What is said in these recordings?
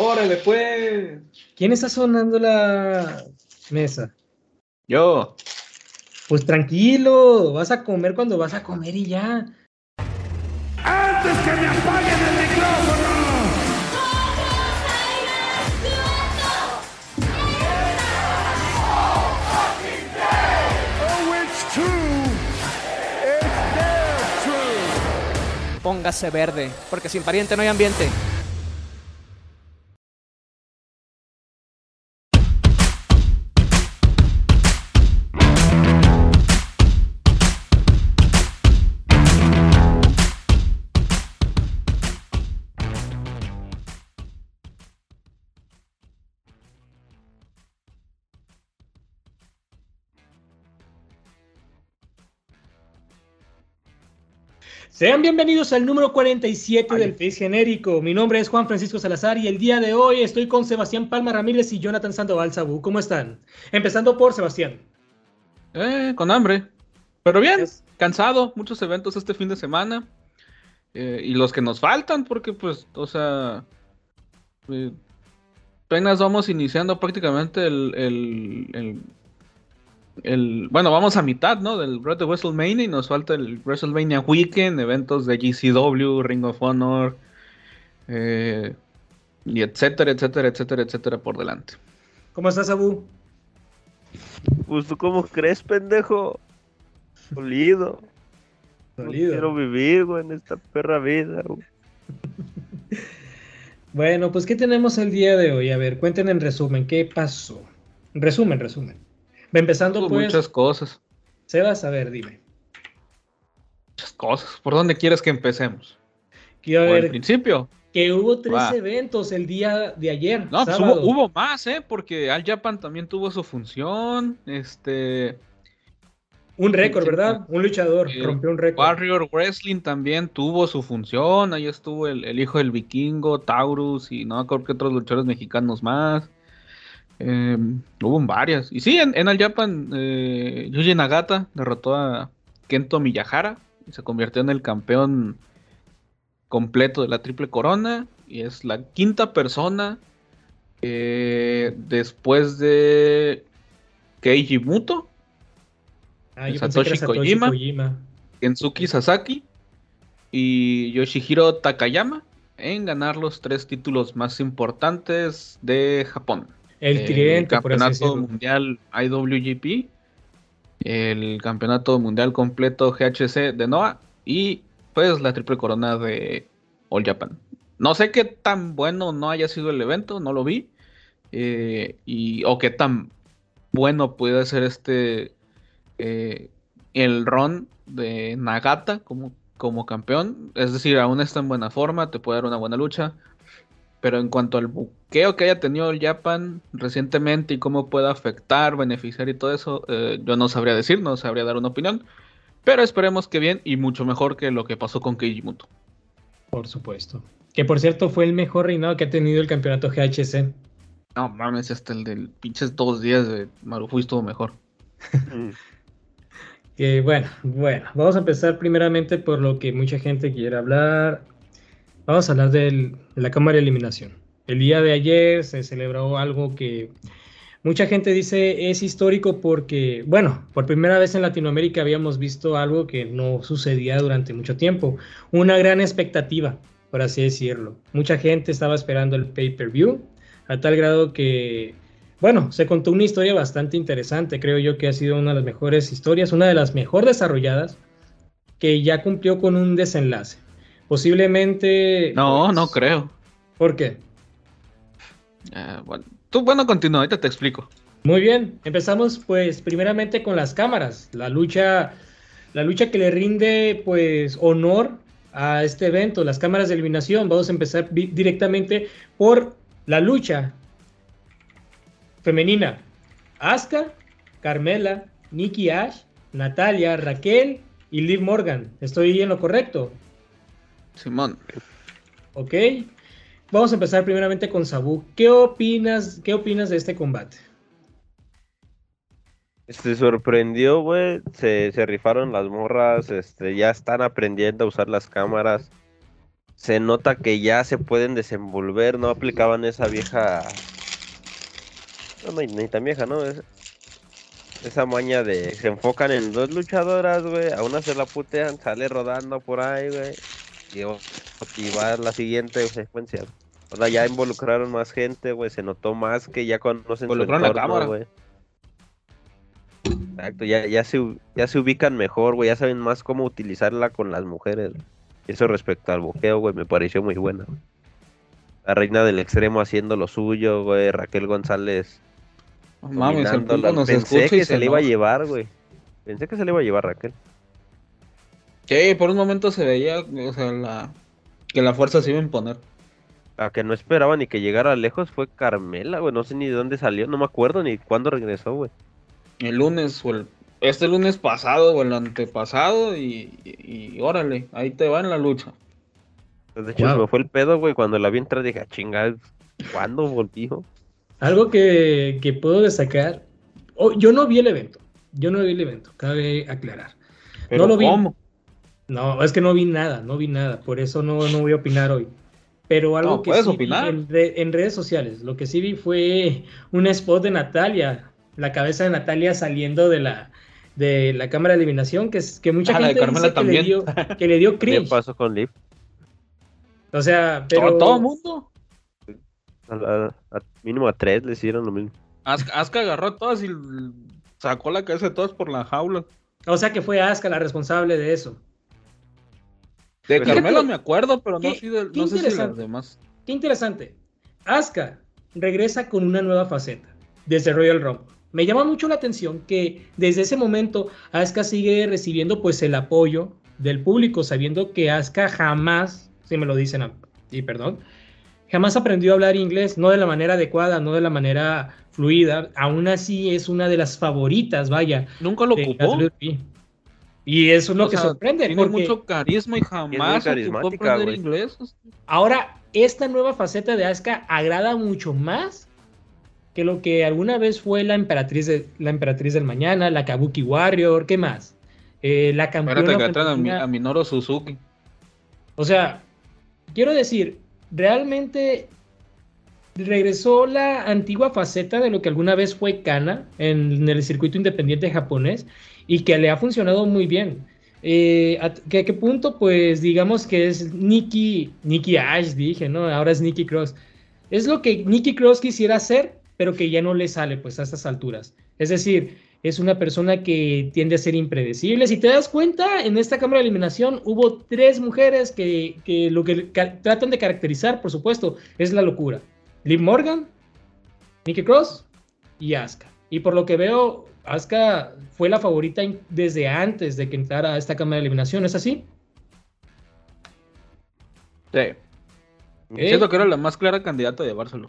Órale, pues. ¿Quién está sonando la mesa? Yo. Pues tranquilo, vas a comer cuando vas a comer y ya. ¡Antes que me apaguen el micrófono! Oh. Póngase verde, porque sin pariente no hay ambiente. Sean bienvenidos al número 47 del Face Genérico. Mi nombre es Juan Francisco Salazar y el día de hoy estoy con Sebastián Palma Ramírez y Jonathan Sandoval Sabú. ¿Cómo están? Empezando por Sebastián. Eh, con hambre. Pero bien, Es- cansado. Muchos eventos este fin de semana. Eh, y los que nos faltan, porque pues, o sea. eh, apenas vamos iniciando prácticamente el, el, el- el- Bueno, vamos a mitad, ¿no? Del Red de WrestleMania y nos falta el WrestleMania Weekend, eventos de GCW, Ring of Honor. eh, y etcétera, etcétera, etcétera, etcétera por delante. ¿Cómo estás, Sabú? Pues tú cómo crees, pendejo. Dolido. No quiero vivir, güey, en esta perra vida, güey. Bueno, pues ¿qué tenemos el día de hoy? A ver, cuenten en resumen, ¿qué pasó? Resumen, resumen. Empezando Hubo pues, muchas cosas. Sebas, a ver, dime. Muchas cosas. ¿Por dónde quieres que empecemos? Quiero ¿O al ver principio? que hubo tres Va. eventos el día de ayer. No, pues hubo, más, ¿eh? Porque Al Japan también tuvo su función. Este. Un récord, ¿verdad? Un luchador El rompió un récord. Warrior Wrestling también tuvo su función. Ahí estuvo el, el hijo del vikingo, Taurus, y no creo que otros luchadores mexicanos más. Eh, hubo varias. Y sí, en, en Al Japan, eh, Yuji Nagata derrotó a Kento Miyahara y se convirtió en el campeón completo de la triple corona. Y es la quinta persona eh, después de Keiji Muto, Ah, Satoshi Kojima. Kojima. Kensuke Sasaki y Yoshihiro Takayama en ganar los tres títulos más importantes de Japón. El tridente, por así campeonato mundial IWGP, el campeonato mundial completo GHC de Noah y pues la triple corona de All Japan. No sé qué tan bueno no haya sido el evento, no lo vi. eh, y, o qué tan bueno puede ser este eh, el run de Nagata como, como campeón. Es decir, aún está en buena forma, te puede dar una buena lucha. Pero en cuanto al buqueo que haya tenido el Japan recientemente y cómo puede afectar, beneficiar y todo eso, eh, yo no sabría decir, no sabría dar una opinión. Pero esperemos que bien y mucho mejor que lo que pasó con Keiji Muto. Por supuesto. Que por cierto fue el mejor reinado que ha tenido el campeonato GHC. No mames, hasta el del pinches dos días de Marufu estuvo mejor. Mm. Que bueno, bueno, vamos a empezar primeramente por lo que mucha gente quiere hablar. Vamos a hablar de la cámara de eliminación. El día de ayer se celebró algo que mucha gente dice es histórico porque, bueno, por primera vez en Latinoamérica habíamos visto algo que no sucedía durante mucho tiempo. Una gran expectativa, por así decirlo. Mucha gente estaba esperando el pay-per-view, a tal grado que bueno, se contó una historia bastante interesante, creo yo que ha sido una de las mejores historias, una de las mejor desarrolladas, que ya cumplió con un desenlace. Posiblemente... No, pues, no creo. ¿Por qué? Eh, bueno, tú, bueno, continúa, ahorita te explico. Muy bien, empezamos pues primeramente con las cámaras, la lucha, la lucha que le rinde pues honor a este evento, las cámaras de eliminación. Vamos a empezar directamente por la lucha femenina. Asuka, Carmela, Nikki Ash, Natalia, Raquel y Liv Morgan. ¿Estoy en lo correcto? Simón. ¿Ok? Vamos a empezar primeramente con Sabu. ¿Qué opinas, qué opinas de este combate? Se sorprendió, güey. Se, se rifaron las morras. Este, ya están aprendiendo a usar las cámaras. se nota que ya se pueden desenvolver, no aplicaban esa vieja. No, no, ni tan vieja, ¿no? Es- esa maña de se enfocan en dos luchadoras, güey. A una se la putean, sale rodando por ahí, güey. Y, o- y va a la siguiente secuencia. Ahora ya involucraron más gente, güey. Se notó más que ya conocen Involucraron la entorno, cámara. güey. Exacto, ya, ya, se, ya se ubican mejor, güey. Ya saben más cómo utilizarla con las mujeres. Eso respecto al boxeo, güey, me pareció muy buena. La reina del extremo haciendo lo suyo, güey. Raquel González No Mames, el nos Pensé que y se, le iba a llevar, güey. Pensé que se le iba a llevar Raquel. Sí, por un momento se veía, o sea, la, que la fuerza se iba a imponer. La que no esperaba ni que llegara lejos fue Carmela, güey. No sé ni de dónde salió, no me acuerdo ni cuándo regresó, güey. El lunes o el, este lunes pasado o el antepasado y, y, y órale, ahí te va en la lucha. De hecho, Wow. se me fue el pedo, güey. Cuando la vi entrar dije, "Ah, chinga, ¿cuándo volvió? Algo que, que puedo destacar. oh, yo no vi el evento. Yo no vi el evento, cabe aclarar. Pero lo vi. ¿cómo? No, es que no vi nada, no vi nada. Por eso no, no voy a opinar hoy. Pero algo No, que puedes sí vi opinar. en, re- en redes sociales, lo que sí vi fue un spot de Natalia, la cabeza de Natalia saliendo de la, de la cámara de eliminación, que, es, que mucha Ah, gente dice que le, dio, que le dio ¿Qué cringe. pasó con Liv? O sea, pero... Todo el mundo. A, la- a- mínimo a tres le hicieron lo mismo. Asuka agarró a todas y sacó la cabeza de todas por la jaula. O sea que fue Asuka la responsable de eso. De Carmela me acuerdo, pero no, sí de- no sé si las demás. Qué interesante. Asuka regresa con una nueva faceta desde Royal Rumble. Me llama mucho la atención que desde ese momento Asuka sigue recibiendo pues el apoyo del público, sabiendo que Asuka jamás, si me lo dicen, a- y perdón, jamás aprendió a hablar inglés, no de la manera adecuada, no de la manera fluida. Aún así es una de las favoritas, vaya. Nunca lo ocupó. WWE. Y eso es lo O que sea, sorprende. Tiene porque- mucho carisma y jamás ocupó carismática, aprender güey. inglés. Ahora, esta nueva faceta de Asuka agrada mucho más que lo que alguna vez fue la emperatriz, de, la emperatriz del mañana, la Kabuki Warrior, ¿qué más? Eh, la campeona Espérate que a Minoru Suzuki. O sea, quiero decir, realmente regresó la antigua faceta de lo que alguna vez fue Kana en el circuito independiente japonés y que le ha funcionado muy bien. Eh, ¿A qué, qué punto? Pues digamos que es Nikki, Nikki Ash, dije, ¿no? Ahora es Nikki Cross. Es lo que Nikki Cross quisiera hacer, pero que ya no le sale pues a estas alturas. Es decir, es una persona que tiende a ser impredecible. Si te das cuenta, en esta cámara de eliminación hubo tres mujeres que, que lo que tratan de caracterizar, por supuesto, es la locura. Liv Morgan, Nikki Cross y Asuka. Y por lo que veo, Asuka fue la favorita desde antes de que entrara a esta cámara de eliminación, ¿es así? Sí. ¿Eh? Siento que era la más clara candidata a llevárselo.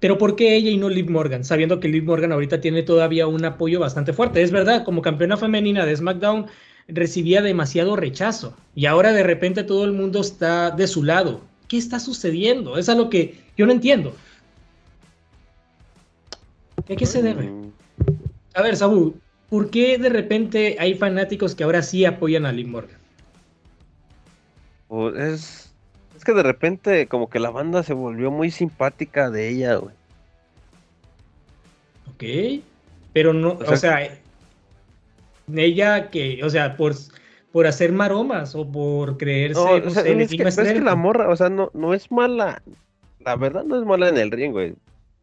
Pero ¿por qué ella y no Liv Morgan? Sabiendo que Liv Morgan ahorita tiene todavía un apoyo bastante fuerte. Es verdad, como campeona femenina de SmackDown recibía demasiado rechazo y ahora de repente todo el mundo está de su lado. ¿Qué está sucediendo? Es lo que yo no entiendo. ¿A qué se debe? A ver, Sabu, ¿por qué de repente hay fanáticos que ahora sí apoyan a Morgan? pues, es, es que de repente como que la banda se volvió muy simpática de ella, güey. Ok, pero no, o O sea, sea- ella que, o sea, por, por hacer maromas o por creerse, No, no o sea, sé, es, que, enigma es que la morra, o sea, no, no es mala. La verdad no es mala en el ring, güey.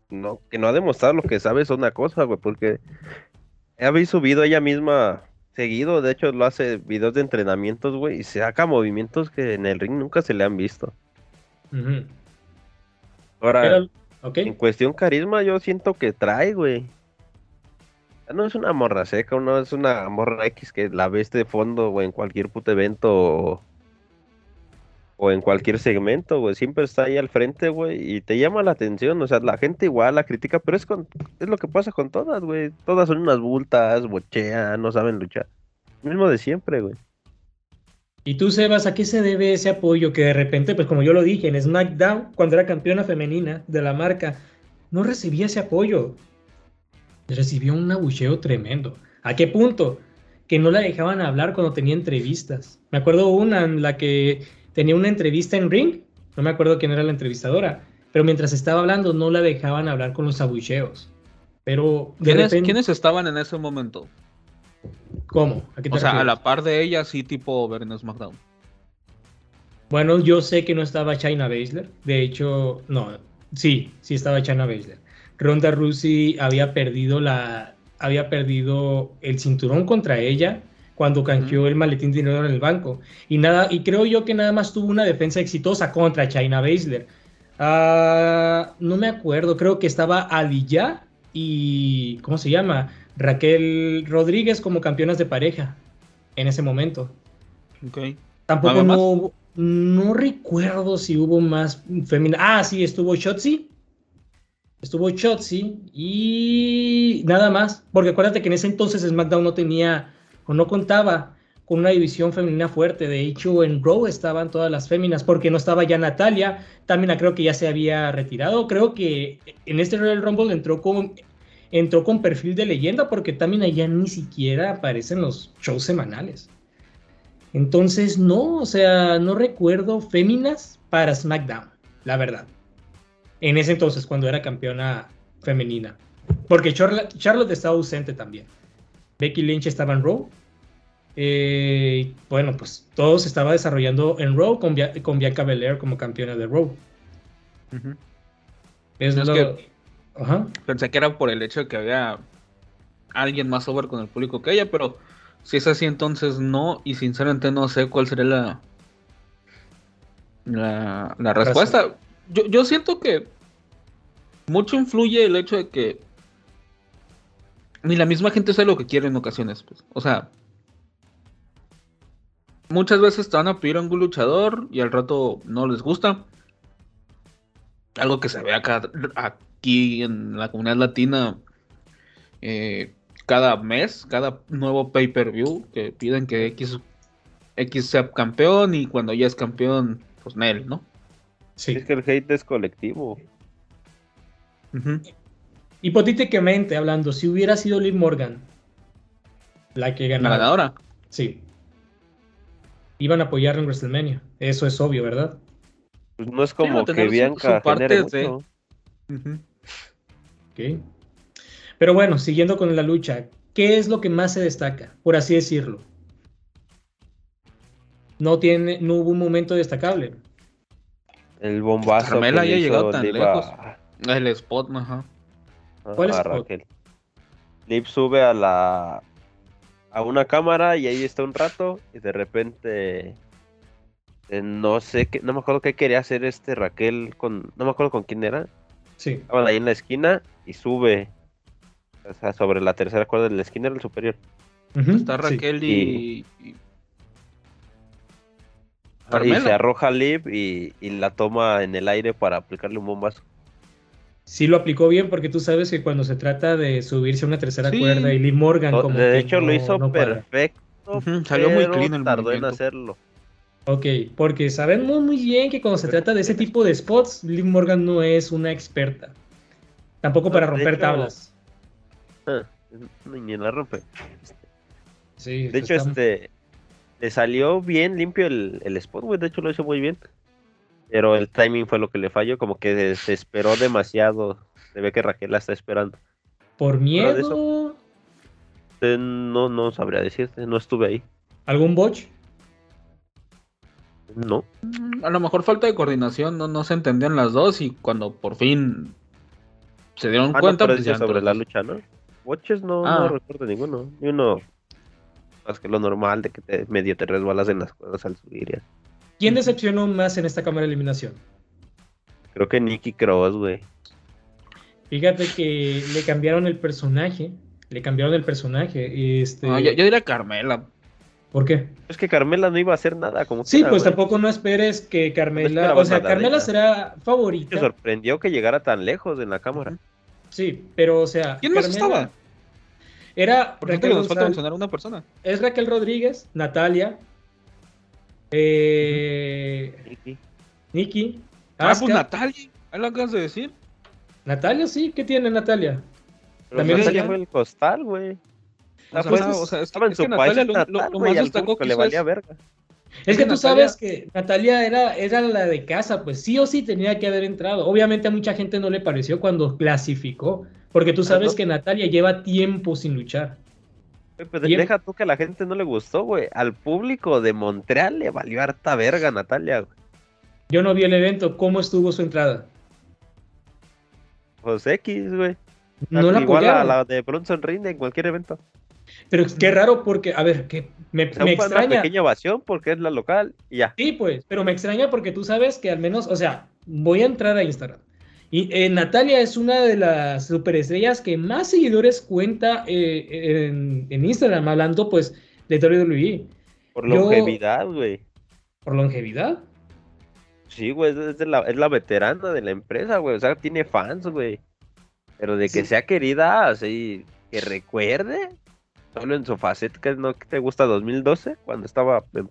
No, que no ha demostrado lo que sabe es una cosa, güey, porque habéis subido ella misma seguido, de hecho lo hace videos de entrenamientos, güey, y saca movimientos que en el ring nunca se le han visto. Ujú. Ahora, Pero, en cuestión carisma, yo siento que trae, güey. No es una morra seca, no es una morra X que la ves de fondo, güey, en cualquier puto evento o, o en cualquier segmento, güey. Siempre está ahí al frente, güey, y te llama la atención. O sea, la gente igual la critica, pero es, con, es lo que pasa con todas, güey. Todas son unas bultas, bochean, no saben luchar. Mismo de siempre, güey. Y tú, Sebas, ¿a qué se debe ese apoyo que de repente, pues como yo lo dije, en SmackDown, cuando era campeona femenina de la marca, no recibía ese apoyo? Recibió un abucheo tremendo. ¿A qué punto? Que no la dejaban hablar cuando tenía entrevistas. Me acuerdo una en la que tenía una entrevista en Ring, no me acuerdo quién era la entrevistadora, pero mientras estaba hablando no la dejaban hablar con los abucheos. Pero de ¿Quiénes, repente- quiénes estaban en ese momento? ¿Cómo? ¿A qué te O sea, a la par de ella, sí, tipo en SmackDown. Bueno, yo sé que no estaba China Baszler. De hecho, no, sí, sí estaba China Baszler. Ronda Rousey había perdido la, había perdido el cinturón contra ella cuando canjeó el maletín de dinero en el banco. Y nada, y creo yo que nada más tuvo una defensa exitosa contra China Baszler. Ah, no me acuerdo, creo que estaba Aliyah y ¿cómo se llama? Raquel Rodríguez como campeonas de pareja en ese momento. Ok. Tampoco ¿Nada no hubo- no recuerdo si hubo más femina. Ah, sí, estuvo Shotzi. Estuvo Shotzi y nada más. Porque acuérdate que en ese entonces SmackDown no tenía o no contaba con una división femenina fuerte. De hecho, en Raw estaban todas las féminas porque no estaba ya Natalia. También creo que ya se había retirado. Creo que en este Royal Rumble entró con, entró con perfil de leyenda porque también allá ni siquiera aparecen los shows semanales. Entonces, no, o sea, no recuerdo féminas para SmackDown, la verdad. En ese entonces, cuando era campeona femenina. Porque Charlotte, Charlotte estaba ausente también. Becky Lynch estaba en Raw. Eh, bueno, pues todo se estaba desarrollando en Raw con, Bia- con Bianca Belair como campeona de Raw. Es Es lo- que- Ajá. Pensé que era por el hecho de que había alguien más over con el público que ella, pero si es así, entonces no. Y sinceramente no sé cuál sería la, la, la respuesta. Yo, yo siento que mucho influye el hecho de que ni la misma gente sabe lo que quiere en ocasiones. Pues. O sea, muchas veces te van a pedir a un luchador y al rato no les gusta. Algo que se ve acá, aquí en la comunidad latina eh, cada mes, cada nuevo pay-per-view que piden que X, X sea campeón y cuando ya es campeón, pues Nel, ¿no? Sí. Es que el hate es colectivo. Hipotéticamente hablando, si hubiera sido Liv Morgan la que La ganara. ganadora. Sí. Iban a apoyarla en WrestleMania. Eso es obvio, ¿verdad? Pues no es como que su- Bianca su parte genere de- mucho. Ujú. Ok. Pero bueno, siguiendo con la lucha, ¿qué es lo que más se destaca? Por así decirlo. No tiene, no hubo un momento destacable. El bombazo Carmela le llegado tan lejos. a- El spot, ajá. a- ¿Cuál a spot? Raquel. Liv sube a la a una cámara y ahí está un rato y de repente eh, no sé qué, no me acuerdo qué quería hacer este Raquel con, no me acuerdo con quién era. Sí. Estaban ahí en la esquina y sube o sea, sobre la tercera cuerda de la esquina era el superior. Está sí. Raquel y, y- se arroja Liv y, y la toma en el aire para aplicarle un bombazo. Sí lo aplicó bien porque tú sabes que cuando se trata de subirse a una tercera Sí. cuerda y Liv Morgan como de hecho lo hizo no perfecto. Salió muy clean el tardó en hacerlo. Ok, porque sabemos muy bien que cuando se trata de ese tipo de spots, Liv Morgan no es una experta. Tampoco para No, romper hecho, tablas. Ah, Ni la rompe. Sí, De hecho, está- este le salió bien limpio el, el spot, güey. De hecho, lo hizo muy bien. Pero el timing fue lo que le falló, como que se esperó demasiado. Se ve que Raquel la está esperando. por miedo, Eh, No, no sabría decirte, no estuve ahí. algún botch. No. A lo mejor falta de coordinación, no, no se entendían las dos y cuando por fin se dieron Ah, no, cuenta, pero pues ya sobre la lucha, ¿no? Watches no, Ah. no recuerdo ninguno. Ni uno más que lo normal de que te, medio te resbalas en las cuerdas al subir. y así. ¿Quién decepcionó más en esta cámara de eliminación? Creo que Nicky Cross, güey. Fíjate que le cambiaron el personaje. Le cambiaron el personaje. Este, No, yo, yo diría Carmela. ¿Por qué? Es que Carmela no iba a hacer nada, como Sí, quiera, pues tampoco no esperes que Carmela. O sea, Carmela será Me favorita. sorprendió que llegara tan lejos en la cámara. Sí, pero o sea. ¿Quién más Carmela estaba? Era Porque Raquel nos falta mencionar una persona. es Raquel Rodríguez, Natalia, eh, Nicky. Nikki, Ah, pues Natalia. Ahí lo acabas de decir. Natalia, sí, ¿qué tiene Natalia? Pero También Natalia ella- fue el costal, güey. O sea, pues, o sea, es que, estaba en es su que país Natalia lo, lo- natal, lo güey, más destacó que le valía verga. Es que tú Natalia- sabes que Natalia era, era la de casa, pues sí o sí tenía que haber entrado. Obviamente a mucha gente no le pareció cuando clasificó, porque tú sabes que Natalia lleva tiempo sin luchar. Güey, pues Bien. deja tú que a la gente no le gustó, güey. Al público de Montreal le valió harta verga Natalia, güey. Yo no vi el evento, ¿cómo estuvo su entrada? Pues X, güey. No la Igual a la de Bronson Reed en cualquier evento. Pero qué raro porque, a ver, que me, me fue una extraña. pequeña ovación porque es la local y ya. Sí, pues, pero me extraña porque tú sabes que al menos, o sea, voy a entrar a Instagram. Y eh, Natalia es una de las superestrellas que más seguidores cuenta eh, en, en Instagram, hablando pues de WWE. Por longevidad, güey. Por longevidad. Sí, güey, es, la, es la veterana de la empresa, güey. O sea, tiene fans, güey. Pero de que Sí. sea querida, así, que recuerde, solo en su faceta, que no te gusta 2012, cuando estaba en-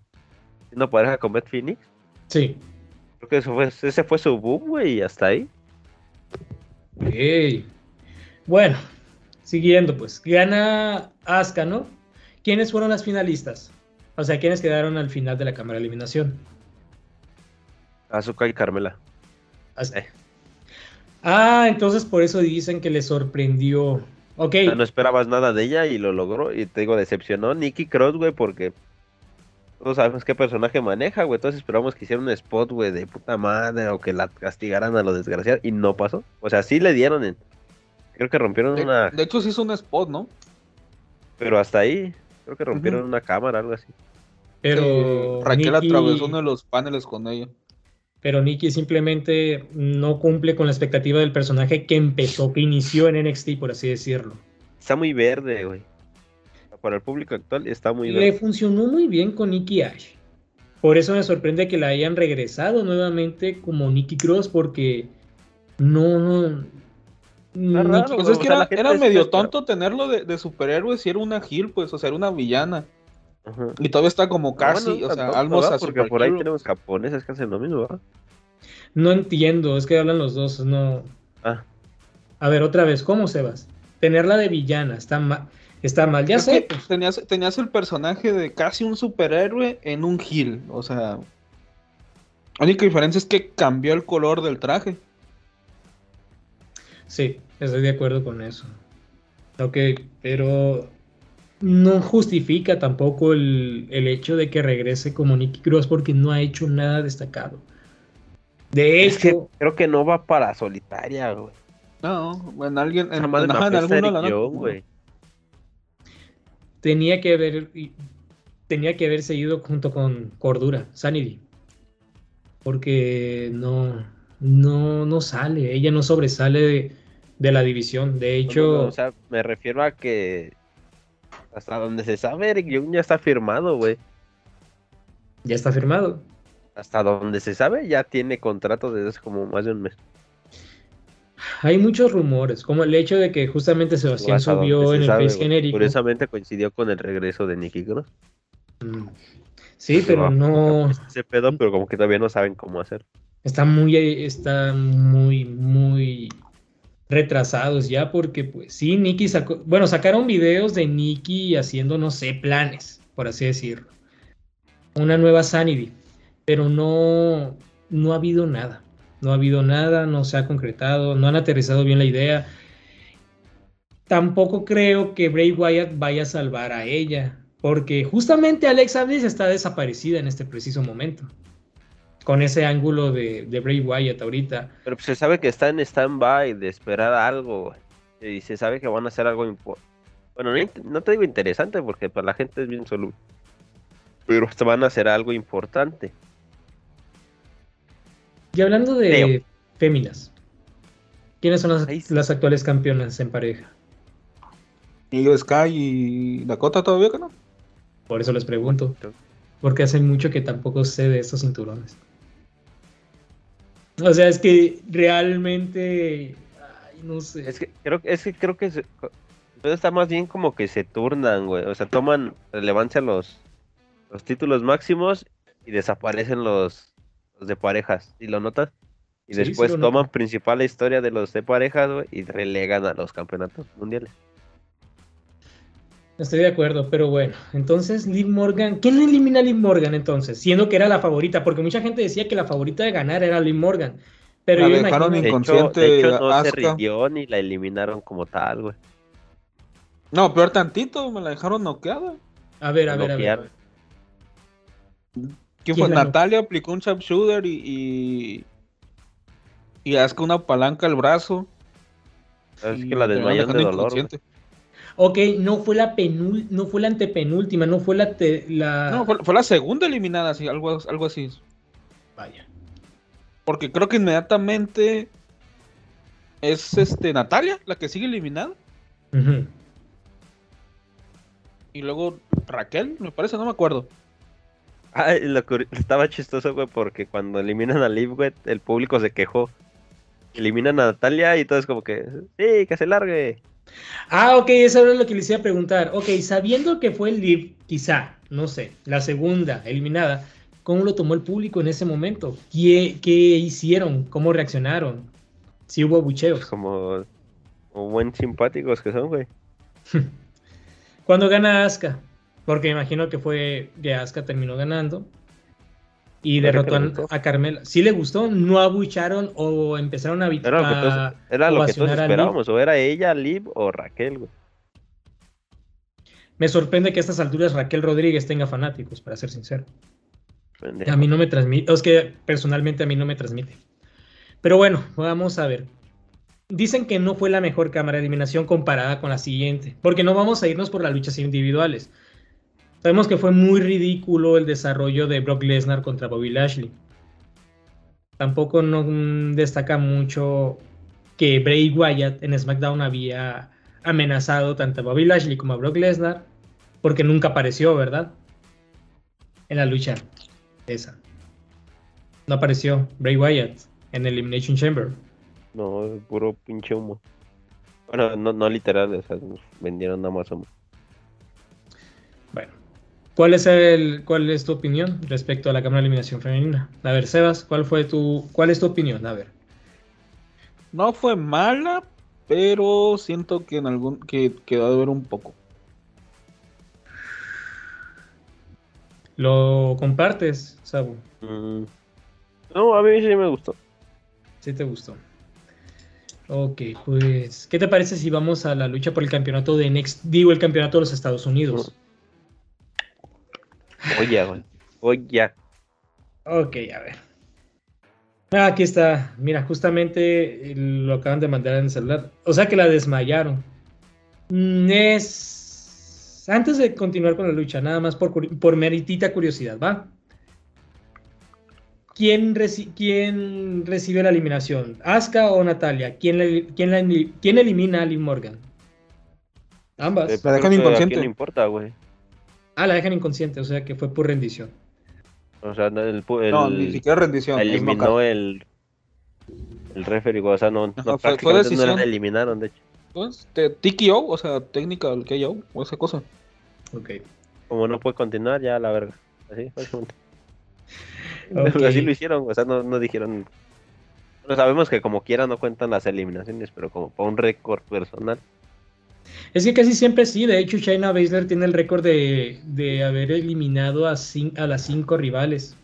siendo pareja con Beth Phoenix. Sí. Creo que eso fue, ese fue su boom, güey, y hasta ahí. Ok. Bueno, siguiendo pues. Gana Asuka, ¿no? ¿Quiénes fueron las finalistas? O sea, ¿quiénes quedaron al final de la cámara de eliminación? Azuka y Carmela. Asuka. Eh. Ah, entonces por eso dicen que le sorprendió. Ok. O sea, no esperabas nada de ella y lo logró. Y te digo, decepcionó Nikki Cross, güey, porque todos sabemos qué personaje maneja, güey. Entonces esperamos que hiciera un spot, güey, de puta madre o que la castigaran a lo desgraciado. Y no pasó. O sea, sí le dieron en. Creo que rompieron De, una. de hecho, sí hizo un spot, ¿no? Pero hasta ahí. Creo que rompieron una cámara, algo así. Pero Sí, Raquel Nikki- atravesó uno de los paneles con ella. Pero Nikki simplemente no cumple con la expectativa del personaje que empezó, que inició en NXT, por así decirlo. Está muy verde, güey. Para el público actual está muy Le verde. funcionó muy bien con Nikki Ash. Por eso me sorprende que la hayan regresado nuevamente como Nikki Cross, porque no, no. raro, Nikki- Pues es que o sea, la era, medio tonto tenerlo de, de superhéroe si era una heel, pues, o sea, era una villana. Ajá. Y todavía está como Ah, casi, bueno, o sea, tampoco, almost Porque por ahí tenemos japoneses que hacen lo mismo, ¿verdad? no entiendo, es que hablan los dos, no. Ah, A ver, otra vez, ¿cómo Sebas? Tenerla de villana, está mal. Está mal, ya Es sé. que tenías, tenías el personaje de casi un superhéroe en un heel, o sea... La única diferencia es que cambió el color del traje. Sí, estoy de acuerdo con eso. Ok, pero no justifica tampoco el, el hecho de que regrese como Nikki Cross porque no ha hecho nada destacado. De es que hecho, creo que no va para solitaria, güey. No, en alguien, en, madre en- alguno la güey. tenía que haber tenía que haber seguido junto con Cordura, Sanity. Porque no, no, no sale, ella no sobresale de, de la división. De No, hecho, no, no, o sea, me refiero a que hasta donde se sabe, Eric Young ya está firmado, güey. ya está firmado. Hasta donde se sabe, ya tiene contrato desde hace como más de un mes. Hay muchos rumores, como el hecho de que justamente Sebastián Hasta subió en el face genérico. Curiosamente coincidió con el regreso de Nicky Cross. Mm. Sí, pero no Ese pedo, pero como que todavía no saben cómo hacer. está muy, está muy, muy retrasados ya porque pues sí, Nicky sacó, bueno, sacaron videos de Nicky haciendo, no sé, planes, por así decirlo. Una nueva Sanity, pero no, no ha habido nada. No ha habido nada, no se ha concretado, no han aterrizado bien la idea. Tampoco creo que Bray Wyatt vaya a salvar a ella, porque justamente Alexa Bliss está desaparecida en este preciso momento. Con ese ángulo de, de Bray Wyatt ahorita. Pero pues se sabe que está en stand-by de esperar algo. Y se sabe que van a hacer algo importante. Bueno, no, te digo interesante porque para la gente es bien solo. Pero hasta van a hacer algo importante. Y hablando de féminas, ¿quiénes son las, actuales campeonas en pareja? Y Sky y Dakota todavía que no. Por eso les pregunto, porque hace mucho que tampoco sé de estos cinturones. O sea, es que realmente, ay, no sé. Es que creo, es que creo que se- está más bien como que se turnan, güey. O sea, toman relevancia los, los títulos máximos y desaparecen los, los de parejas. ¿Y lo notas? Y Sí, sí después noto. toman principal la historia de los de parejas, güey, y relegan a los campeonatos mundiales. Estoy de acuerdo, pero bueno, entonces Liv Morgan, ¿quién elimina a Liv Morgan entonces? Siendo que era la favorita, porque mucha gente decía que la favorita de ganar era Liv Morgan. Pero La yo dejaron imagino- De hecho, Inconsciente, de hecho, no se rindió ni la eliminaron como tal, güey. No, peor tantito, me la dejaron noqueada. A ver, a ver, a ver. noquearon. ¿Quién ¿Quién fue? Natalia aplicó un sharpshooter y. y... Y Asuka una palanca al brazo. Es que la desmayaron de dolor. güey. Ok, no fue la penul, no fue la antepenúltima, no fue la, te- la... No, fue, fue la segunda eliminada, sí, algo, algo así. Vaya. Porque creo que inmediatamente es este Natalia la que sigue eliminada. Y luego Raquel, me parece, no me acuerdo. Ah, y lo curi- estaba chistoso, güey, porque cuando eliminan a Liv, güey, el público se quejó. Eliminan a Natalia y todo es como que, sí, que se largue. Ah, ok, eso era lo que les iba a preguntar. Ok, sabiendo que fue el Liv, quizá, no sé, la segunda eliminada, ¿cómo lo tomó el público en ese momento? ¿Qué, qué hicieron? ¿Cómo reaccionaron? Si hubo bucheos. Como, como buen simpáticos que son, güey. Cuando gana Asuka, porque me imagino que fue que Asuka terminó ganando y derrotó a, a Carmela. ¿Sí le gustó? ¿No abucharon o empezaron a, vi- Era lo que a- todos, era lo que todos esperábamos, o era ella, Liv o Raquel, güey. Me sorprende que a estas alturas Raquel Rodríguez tenga fanáticos, para ser sincero. Pendejo. A mí no me transmite, es que personalmente a mí no me transmite. Pero bueno, vamos a ver. Dicen que no fue la mejor cámara de eliminación comparada con la siguiente, porque no vamos a irnos por las luchas individuales. Sabemos que fue muy ridículo el desarrollo de Brock Lesnar contra Bobby Lashley. Tampoco no mm, destaca mucho que Bray Wyatt en SmackDown había amenazado tanto a Bobby Lashley como a Brock Lesnar, porque nunca apareció, ¿verdad? En la lucha esa. No apareció Bray Wyatt en Elimination Chamber. No, puro pinche humo. Bueno, no, no literal, o sea, vendieron nada más humo. ¿Cuál es el, cuál es tu opinión respecto a la cámara de eliminación femenina? A ver, Sebas, ¿cuál fue tu, cuál es tu opinión? A ver. No fue mala, pero siento que en algún que quedó de ver un poco. ¿Lo compartes, Sabu? Mm. No, a mí sí me gustó. ¿Sí te gustó? Ok, pues, ¿qué te parece si vamos a la lucha por el campeonato de Next, digo, el campeonato de los Estados Unidos? Oye, güey. Oye. Ok, a ver. Ah, aquí está. Mira, justamente eh, lo acaban de mandar en el celular. O sea que la desmayaron. Mm, Es. Antes de continuar con la lucha, nada más por, curi- por meritita curiosidad, ¿va? ¿Quién, reci- quién recibe la eliminación? ¿Asuka o Natalia? ¿Quién, quién, la- quién elimina a Liv Morgan? Ambas. Eh, La dejan creo que inconsciente. A quién le importa, güey. Ah, la dejan inconsciente, o sea que fue por rendición. O sea, no, el, pu- no, el- ni siquiera rendición. eliminó el el referee, o sea, no, no fue- fue no la eliminaron, de hecho. Pues, te- TKO, o sea, técnica del KO, o esa cosa. Ok. Como no puede continuar, ya la verga. Así, básicamente. Ok. Así lo hicieron, o sea, no, no dijeron. Bueno, sabemos que como quiera no cuentan las eliminaciones, pero como para un récord personal. Es que casi siempre sí, de hecho Shayna Baszler tiene el récord de, de haber eliminado a, cin- a las cinco rivales.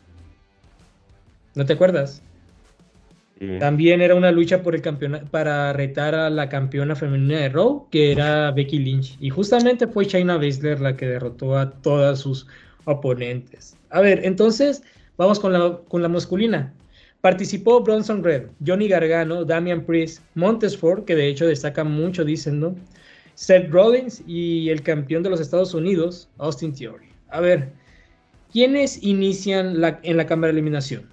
¿No te acuerdas? También era una lucha por el campeonato para retar a la campeona femenina de Raw, que era Becky Lynch. Y justamente fue Shayna Baszler la que derrotó a todas sus oponentes. A ver, entonces vamos con la, con la masculina. Participó Bronson Red, Johnny Gargano, Damian Priest, Montesford, que de hecho destaca mucho, dicen, ¿no? Seth Rollins y el campeón de los Estados Unidos, Austin Theory. A ver, ¿quiénes inician la- en la cámara de eliminación?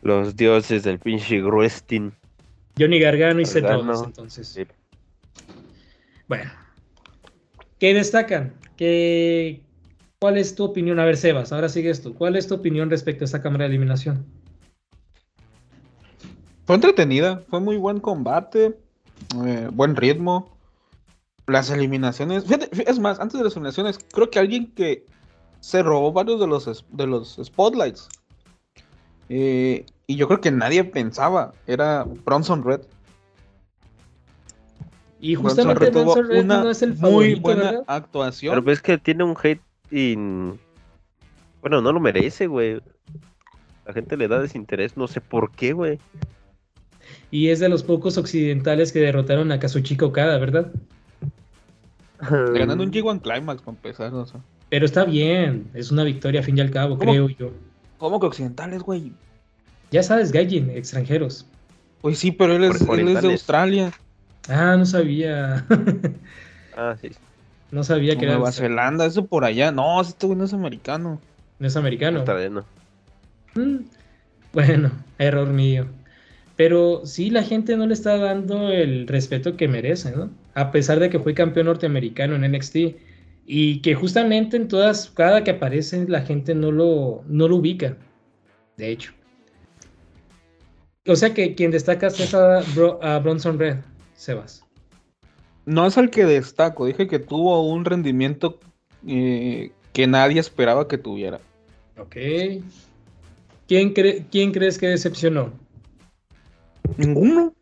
Los dioses del pinche wrestling. Johnny Gargano y Seth. Rollins, entonces. Sí. Bueno. ¿Qué destacan? ¿Qué... ¿Cuál es tu opinión? A ver, Sebas, ahora sigues tú. ¿Cuál es tu opinión respecto a esta cámara de eliminación? Fue entretenida, fue muy buen combate, eh, buen ritmo. Las eliminaciones, es más, antes de las eliminaciones, creo que alguien que se robó varios de los, de los spotlights. Eh, y yo creo que nadie pensaba, era Bronson Red. Y Bronson justamente Bronson Reed una no es el muy favorito, buena ¿verdad? actuación. Pero ves que tiene un hate in... Bueno, no lo merece, güey. La gente le da desinterés, no sé por qué, güey. Y es de los pocos occidentales que derrotaron a Kazuchika Okada, ¿verdad? Ganando un G1 Climax para empezar, o sea. Pero está bien, es una victoria a fin y al cabo, ¿Cómo? creo yo. ¿Cómo que occidentales, güey? Ya sabes, Gaijin, extranjeros. Pues sí, pero él es, él es de. Australia. Ah, no sabía. Ah, sí. no sabía que era Nueva Zelanda, eso por allá. No, este güey no es americano. no es americano. Australiano. Mm, Bueno, error mío. Pero sí, la gente no le está dando el respeto que merece, ¿no? A pesar de que fue campeón norteamericano en NXT y que justamente en todas, cada que aparece, la gente no lo, no lo ubica. De hecho. O sea que quien destaca es a, Bro- a Bronson Red, Sebas. No es el que destaco, dije que tuvo un rendimiento eh, que nadie esperaba que tuviera. Ok. ¿Quién, cre- ¿Quién crees que decepcionó? ¿Ninguno?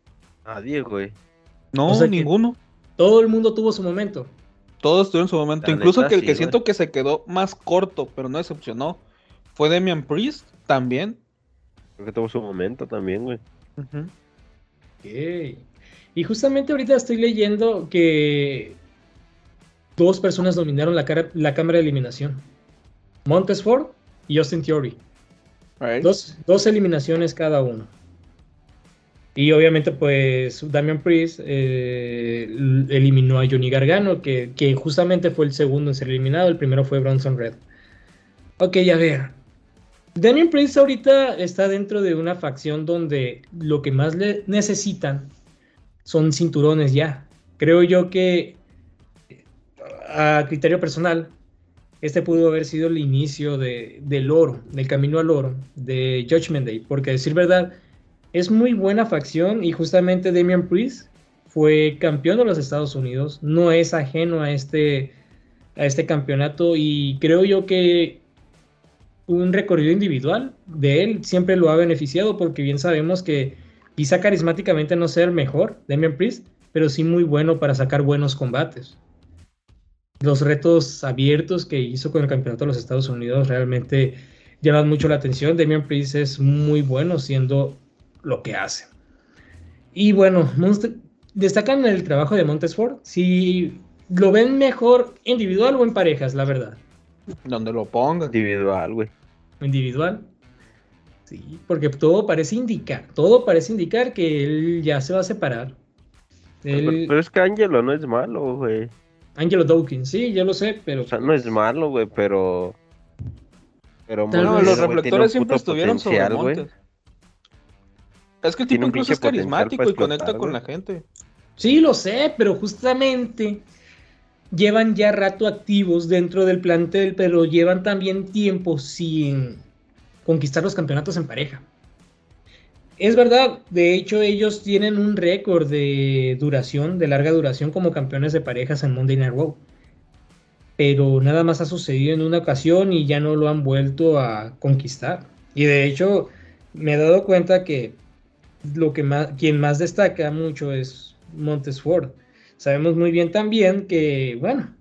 Nadie, güey. No, O sea que- ninguno. Todo el mundo tuvo su momento. Todos tuvieron su momento. La Incluso neta, que el sí, que güey. siento que se quedó más corto, pero no decepcionó, fue Demian Priest también. Creo que tuvo su momento también, güey. Ok. Y justamente ahorita estoy leyendo que dos personas dominaron la, cara- la cámara de eliminación. Montesford y Austin Theory. Right. Dos, dos eliminaciones cada uno. Y obviamente pues Damian Priest eh, eliminó a Johnny Gargano, que, que justamente fue el segundo en ser eliminado. El primero fue Bronson Red. Ok, a ver. Damian Priest ahorita está dentro de una facción donde lo que más le necesitan son cinturones ya. Creo yo que a criterio personal, este pudo haber sido el inicio de, del oro, del camino al oro, de Judgment Day, porque decir verdad, es muy buena facción y justamente Damian Priest fue campeón de los Estados Unidos, no es ajeno a este, a este campeonato y creo yo que un recorrido individual de él siempre lo ha beneficiado porque bien sabemos que quizá carismáticamente no sea el mejor, Damian Priest, pero sí muy bueno para sacar buenos combates los retos abiertos que hizo con el campeonato de los Estados Unidos realmente llaman mucho la atención. Damian Priest es muy bueno siendo lo que hace. Y bueno, Monster- destacan el trabajo de Montesford. Si lo ven mejor individual o en parejas, la verdad. Donde lo pongan. Individual, güey. Individual. Sí, porque todo parece indicar, todo parece indicar que él ya se va a separar. Pero, Él- pero es que Angelo no es malo, güey. Angelo Dawkins, sí, yo lo sé, pero O sea, no es malo, güey, pero. Pero No, los reflectores siempre estuvieron sobre güey. Es que el tipo incluso es carismático y conecta con la gente. Sí, lo sé, pero justamente llevan ya rato activos dentro del plantel, pero llevan también tiempo sin conquistar los campeonatos en pareja. Es verdad, de hecho ellos tienen un récord de duración, de larga duración como campeones de parejas en Monday Night Raw. Pero nada más ha sucedido en una ocasión y ya no lo han vuelto a conquistar. Y de hecho me he dado cuenta que lo que más, quien más destaca mucho es Montesford. Sabemos muy bien también que, bueno,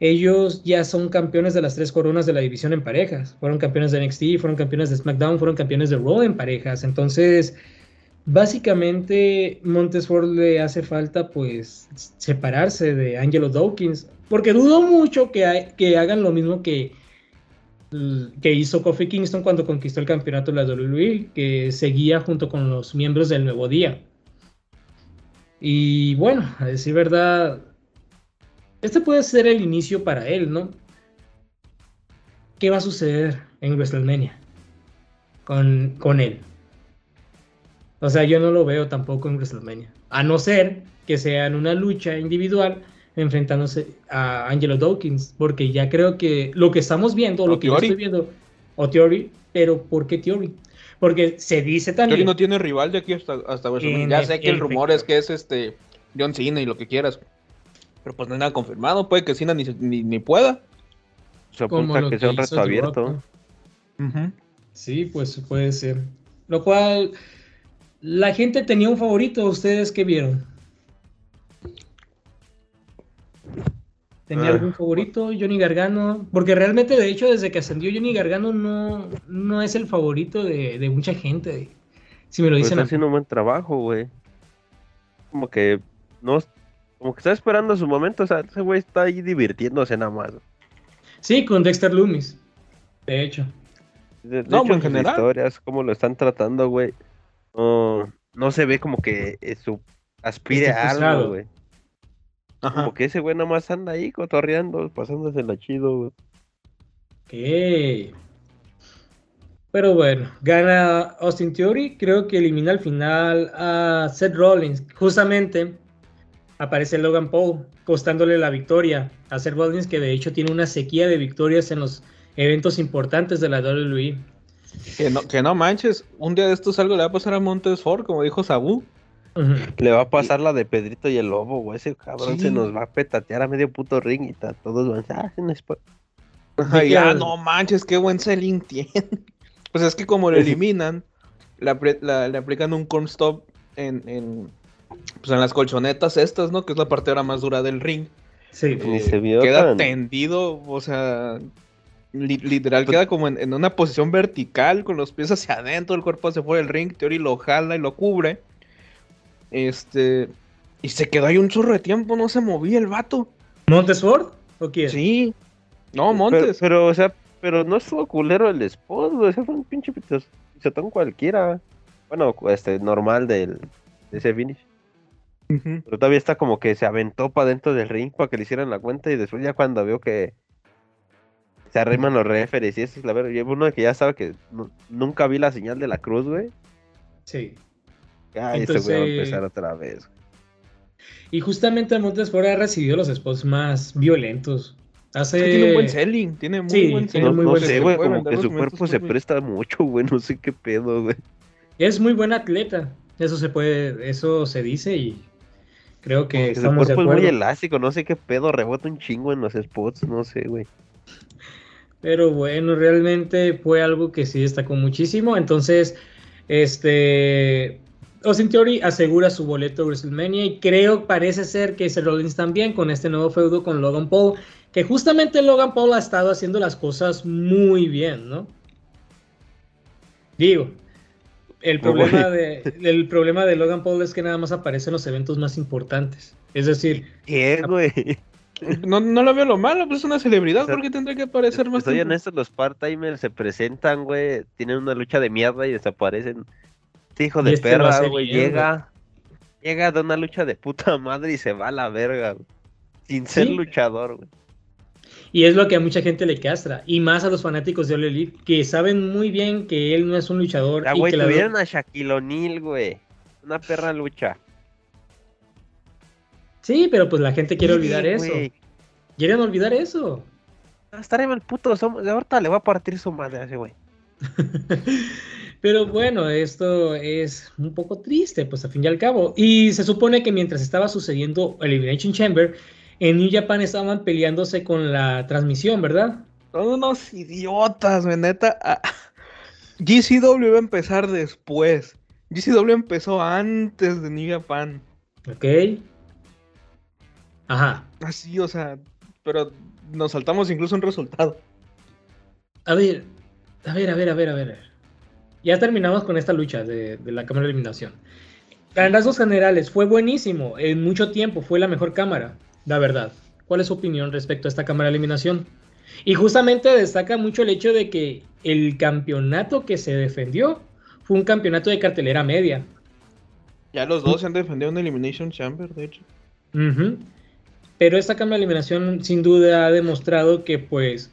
ellos ya son campeones de las tres coronas de la división en parejas. Fueron campeones de NXT, fueron campeones de SmackDown, fueron campeones de Raw en parejas. Entonces, básicamente, Montesford le hace falta, pues, separarse de Angelo Dawkins. Porque dudo mucho que, que hagan lo mismo que, que hizo Kofi Kingston cuando conquistó el campeonato de la WWE, que seguía junto con los miembros del Nuevo Día. Y bueno, a decir verdad, este puede ser el inicio para él, ¿no? ¿Qué va a suceder en WrestleMania con, con él? O sea, yo no lo veo tampoco en WrestleMania. A no ser que sea en una lucha individual enfrentándose a Angelo Dawkins, porque ya creo que lo que estamos viendo, O lo que yo estoy viendo, o Theory, pero ¿por qué Theory? Porque se dice también... Theory no tiene rival de aquí hasta, hasta Ya sé que el rumor es que es este John Cena y lo que quieras. Pero pues no hay nada confirmado. Puede que Cena ni, ni, ni pueda. Se apunta lo que sea un The abierto. Sí, pues puede ser. Lo cual, la gente tenía un favorito. ¿Ustedes qué vieron? ¿Tenía Ah. algún favorito? Johnny Gargano. Porque realmente, de hecho, desde que ascendió Johnny Gargano no, no es el favorito de, de mucha gente. Si me lo dicen está haciendo un buen trabajo, güey. Como que no, como que está esperando su momento, o sea, ese güey está ahí divirtiéndose nada más. Sí, con Dexter Loomis. De hecho. De, de No, hecho, en general. historias, cómo lo están tratando, güey. No, no se ve como que eh, su aspire a algo, güey. Ajá. Como que ese güey nada más anda ahí cotorreando, pasándosela chido, güey. Ok. Pero bueno, gana Austin Theory. Creo que elimina al final a Seth Rollins. Justamente aparece Logan Paul, costándole la victoria a Seth Rollins, que de hecho tiene una sequía de victorias en los eventos importantes de la. WWE. Que no, que no manches, un día de estos algo le va a pasar a Montes Ford, como dijo Sabu. Le va a pasar la de Pedrito y el Lobo, güey. Ese cabrón Sí. se nos va a petatear a medio puto ring y ta- todos van a ah, es un spo-". Ajá, Sí, y, ah, no manches, qué buen selling tiene. Pues es que como lo eliminan, le, apre- la- le aplican un corn stop en, en, pues en las colchonetas estas, ¿no? Que es la parte ahora más dura del ring. Sí. Ni Eh, se vio queda tan- tendido, o sea, li- literal queda como en, en una posición vertical, con los pies hacia adentro, el cuerpo hacia fuera del ring, Theory lo jala y lo cubre. Este, y se quedó ahí un chorro de tiempo, no se movía el vato. ¿Montes Ford? ¿O quién? Sí. No, Montes. pero, o sea, pero no estuvo culero el spot, güey. Ese fue un pinche pisotón cualquiera. Bueno, este, normal del, de ese finish. Pero todavía está como que se aventó para dentro del ring para que le hicieran la cuenta y después ya cuando veo que se arriman los referees y eso es la verdad. Y uno que ya sabe que nu- nunca vi la señal de la cruz, güey. Sí. Ay, ese güey va a Entonces- empezar otra vez. Y justamente Montes Ford ha recibido los spots más violentos. Hace... Es que tiene un buen selling, tiene muy Sí, buen selling. muy no buen sé, güey, como que su cuerpo se muy- presta mucho, güey. No sé qué pedo, güey. Es muy buen atleta. Eso se puede, eso se dice y creo que su de cuerpo es muy elástico, no sé qué pedo, rebota un chingo en los spots, no sé, güey. Pero bueno, realmente fue algo que sí destacó muchísimo. Entonces, este Austin Theory asegura su boleto a WrestleMania y creo, parece ser que Seth Rollins también con este nuevo feudo con Logan Paul, que justamente Logan Paul ha estado haciendo las cosas muy bien, ¿no? Digo, el problema, de, el problema de Logan Paul es que nada más aparece en los eventos más importantes. Es decir, ¿Qué, güey? No, no lo veo lo malo, pues es una celebridad, O sea, ¿por qué tendría que aparecer más Soy tiempo? honesto, los part-timers se presentan, güey, tienen una lucha de mierda y desaparecen. Este hijo de este perra, güey, llega, llega de una lucha de puta madre y se va a la verga, güey, sin ser Sí. luchador, güey. Y es lo que a mucha gente le castra, y más a los fanáticos de All Elite, que saben muy bien que él no es un luchador. Ya, güey, que la- tuvieron a Shaquille O'Neal, güey. Una perra lucha. Sí, pero pues la gente quiere Sí, olvidar eso. Quieren olvidar eso. Estaré el puto, som- de ahorita le va a partir su madre a ese güey. Pero bueno, esto es un poco triste, pues al fin y al cabo. Y se supone que mientras estaba sucediendo Elimination Chamber, en New Japan estaban peleándose con la transmisión, ¿verdad? Son unos idiotas, güey, neta. Ah, GCW iba a empezar después. GCW empezó antes de New Japan. Ok. Ajá. Así, o sea, pero nos saltamos incluso un resultado. A ver, a ver, a ver, a ver, a ver. Ya terminamos con esta lucha de, de la cámara de eliminación. En rasgos generales, fue buenísimo. En mucho tiempo fue la mejor cámara, la verdad. ¿Cuál es su opinión respecto a esta cámara de eliminación? Y justamente destaca mucho el hecho de que el campeonato que se defendió fue un campeonato de cartelera media. Ya los dos se han defendido en Elimination Chamber, de hecho. Pero esta cámara de eliminación sin duda ha demostrado que pues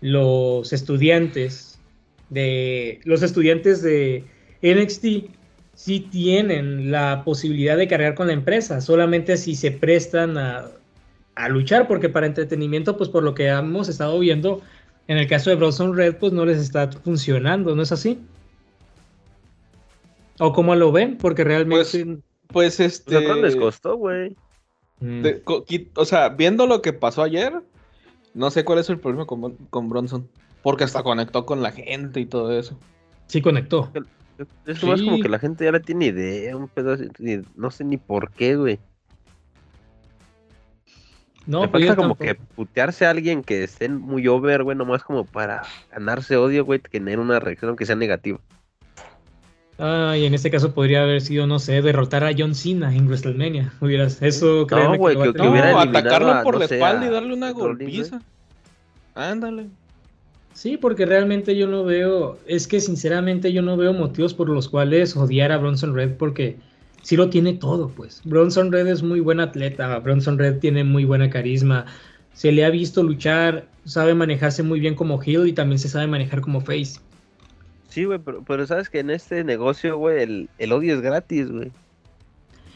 los estudiantes de los estudiantes de NXT sí tienen la posibilidad de cargar con la empresa, solamente si se prestan a, a luchar, porque para entretenimiento, pues por lo que hemos estado viendo, en el caso de Bronson Red, pues no les está funcionando, ¿no es así? ¿O cómo lo ven? Porque realmente... Pues O este. sea, ¿cuánto les costó, güey? Mm. o sea, viendo lo que pasó ayer, no sé cuál es el problema con, con Bronson. Porque hasta conectó con la gente y todo eso. Sí conectó. Es más como que la gente ya le tiene idea, un pedazo, no sé ni por qué, güey. No, yo falta como tampoco. que putearse a alguien que esté muy over, güey, nomás como para ganarse odio, güey, tener una reacción aunque sea negativa. Ah, y en este caso podría haber sido, no sé, derrotar a John Cena en WrestleMania. Hubieras, eso créeme güey, que- hubiera No, eliminado atacarlo a, por no la sé, espalda y darle una golpiza. Ándale. Sí, porque realmente yo no veo, es que sinceramente yo no veo motivos por los cuales odiar a Bronson Red porque sí lo tiene todo, pues. Bronson Red es muy buen atleta, Bronson Red tiene muy buena carisma, se le ha visto luchar, sabe manejarse muy bien como heel y también se sabe manejar como face. Sí, güey, pero, pero sabes que en este negocio, güey, el, el odio es gratis, güey.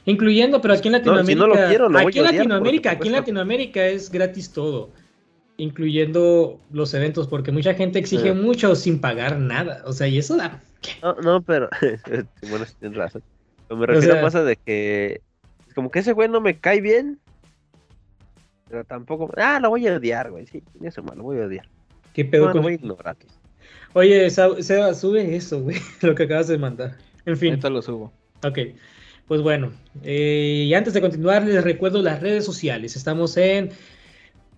Incluyendo, pero aquí en No, Latinoamérica, si no lo quiero, lo voy aquí a en Latinoamérica, aquí en Latinoamérica es gratis todo, incluyendo los eventos, porque mucha gente exige Eh. mucho sin pagar nada, o sea, y eso da No, no, pero. bueno, sí tienes razón. Pero me refiero sea- más a de que. Como que ese güey no me cae bien. Pero tampoco. Ah, lo voy a odiar, güey. Sí, eso malo, lo voy a odiar. ¿Qué pedo No, con lo voy a ignorar. Oye, Seba, sube eso, güey, lo que acabas de mandar. En fin, Ahorita lo subo. ok. Pues bueno, eh, y antes de continuar, les recuerdo las redes sociales. Estamos en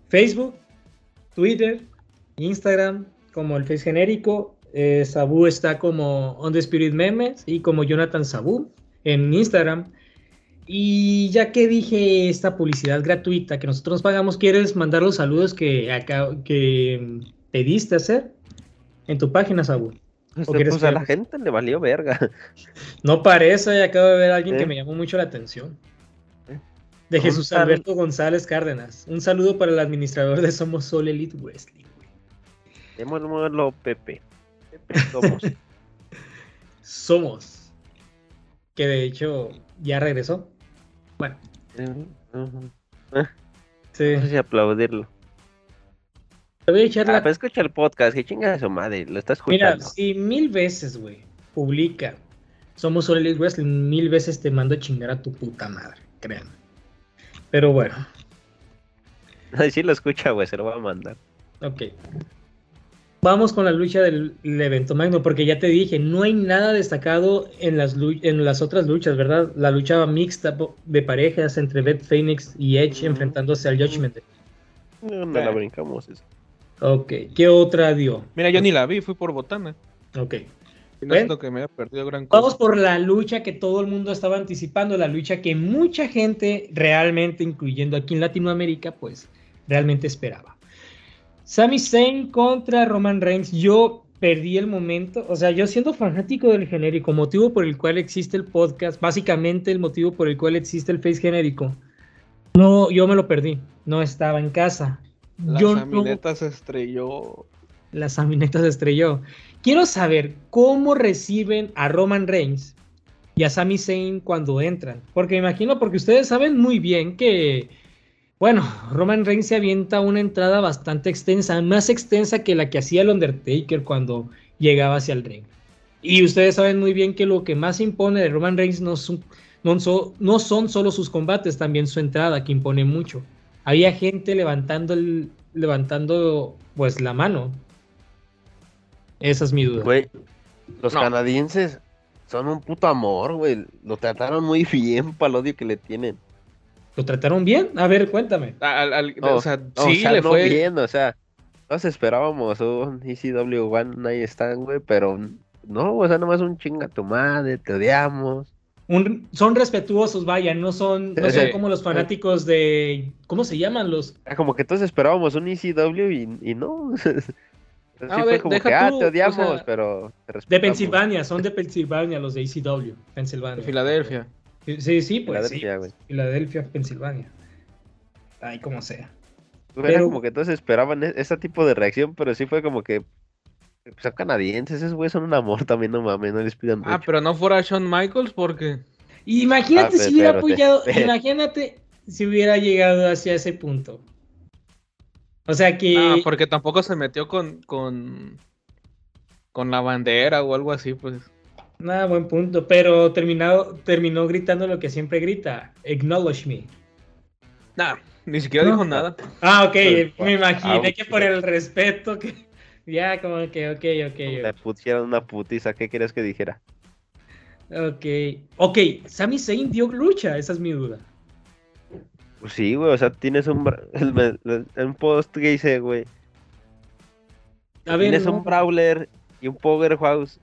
Facebook, Twitter, Instagram, como el Face genérico. Eh, Sabu está como On the Spirit Memes y como Jonathan Sabu en Instagram. Y ya que dije esta publicidad gratuita que nosotros nos pagamos, ¿quieres mandar los saludos que, acá, que pediste hacer en tu página, Sabu? Pues, ¿O quieres pues, a la gente le valió verga. No parece, acabo de ver a alguien que me llamó mucho la atención. De Jesús Alberto González Cárdenas. Un saludo para el administrador de Somos Sol Elite Wrestling. Llamémoslo Pepe. Pepe somos. Somos. Que de hecho ya regresó. Bueno, sí. No sé si aplaudirlo. Te voy a echar Ah, la pero escucha el podcast, que chinga su madre, lo está Mira, escuchando. si mil veces, güey, publica Somos All Elite Wrestling, mil veces te mando a chingar a tu puta madre, créanme. Pero bueno, Ay, sí lo escucha, güey, se lo va a mandar. ok. Vamos con la lucha del, evento magno, porque ya te dije, no hay nada destacado en las, en las otras luchas, ¿verdad? La lucha mixta de parejas entre Beth Phoenix y Edge enfrentándose al Judgment Day. No, no la brincamos eso. Ok, ¿qué otra dio? Mira, yo ni la vi, fui por botana. Ok. No que me perdido gran cosa. Vamos por la lucha que todo el mundo estaba anticipando, la lucha que mucha gente realmente, incluyendo aquí en Latinoamérica, pues realmente esperaba. Sami Zayn contra Roman Reigns. Yo perdí el momento, o sea, yo siendo fanático del genérico, motivo por el cual existe el podcast, básicamente el motivo por el cual existe el face genérico. No, yo me lo perdí, no estaba en casa. La yo no- camioneta se estrelló. la Samineta se estrelló. Quiero saber cómo reciben a Roman Reigns y a Sami Zayn cuando entran. Porque me imagino, porque ustedes saben muy bien que, bueno, Roman Reigns se avienta una entrada bastante extensa, más extensa que la que hacía el Undertaker cuando llegaba hacia el ring. Y ustedes saben muy bien que lo que más impone de Roman Reigns no son, solo sus combates, también su entrada, que impone mucho. Había gente levantando, el, levantando pues la mano. Esa es mi duda. Güey, los No. canadienses son un puto amor, güey. Lo trataron muy bien para el odio que le tienen. ¿Lo trataron bien? A ver, cuéntame. Al- al- No, o sea, no, sí, o sea, le no fue. bien, o sea, todos esperábamos un ECW One Night Stand, güey, pero no, o sea, nomás un chinga tu madre, te odiamos. Un- son respetuosos, vaya, no son, no son Sí. como los fanáticos de. ¿Cómo se llaman los? Ah, Como que todos esperábamos un ECW y, y no. sí Ah, fue de- como que, ah, tú, te o odiamos, sea, pero te De. Pensilvania, son de Pensilvania, los de ECW, de Pensilvania. Filadelfia. Sí, sí, pues Filadelfia, sí. Filadelfia, Pensilvania. Ay, como sea. Era Pero- como que todos esperaban e- ese tipo de reacción, pero sí fue como que pues, son canadienses, esos güeyes son un amor también, no mames, no les pidan Ah, mucho. pero no fuera Shawn Michaels porque. Imagínate Ah, si hubiera te- apoyado, imagínate si hubiera llegado hacia ese punto. O sea que Ah, porque tampoco se metió con, con. con la bandera o algo así, pues. Nada, buen punto. Pero terminado, terminó gritando lo que siempre grita: Acknowledge me. Nah, ni siquiera No. dijo nada. Ah, ok. Pero, Me imaginé ouch. que por el respeto que. Ya, como que, ok, ok. Le pusieron una putiza, ¿qué querías que dijera? Ok. Ok, Sami Zayn dio lucha, esa es mi duda. Pues sí, güey, o sea, tienes un, bra- el- el- un post que dice, güey, A ver, tienes no, un Brawler y un Powerhouse.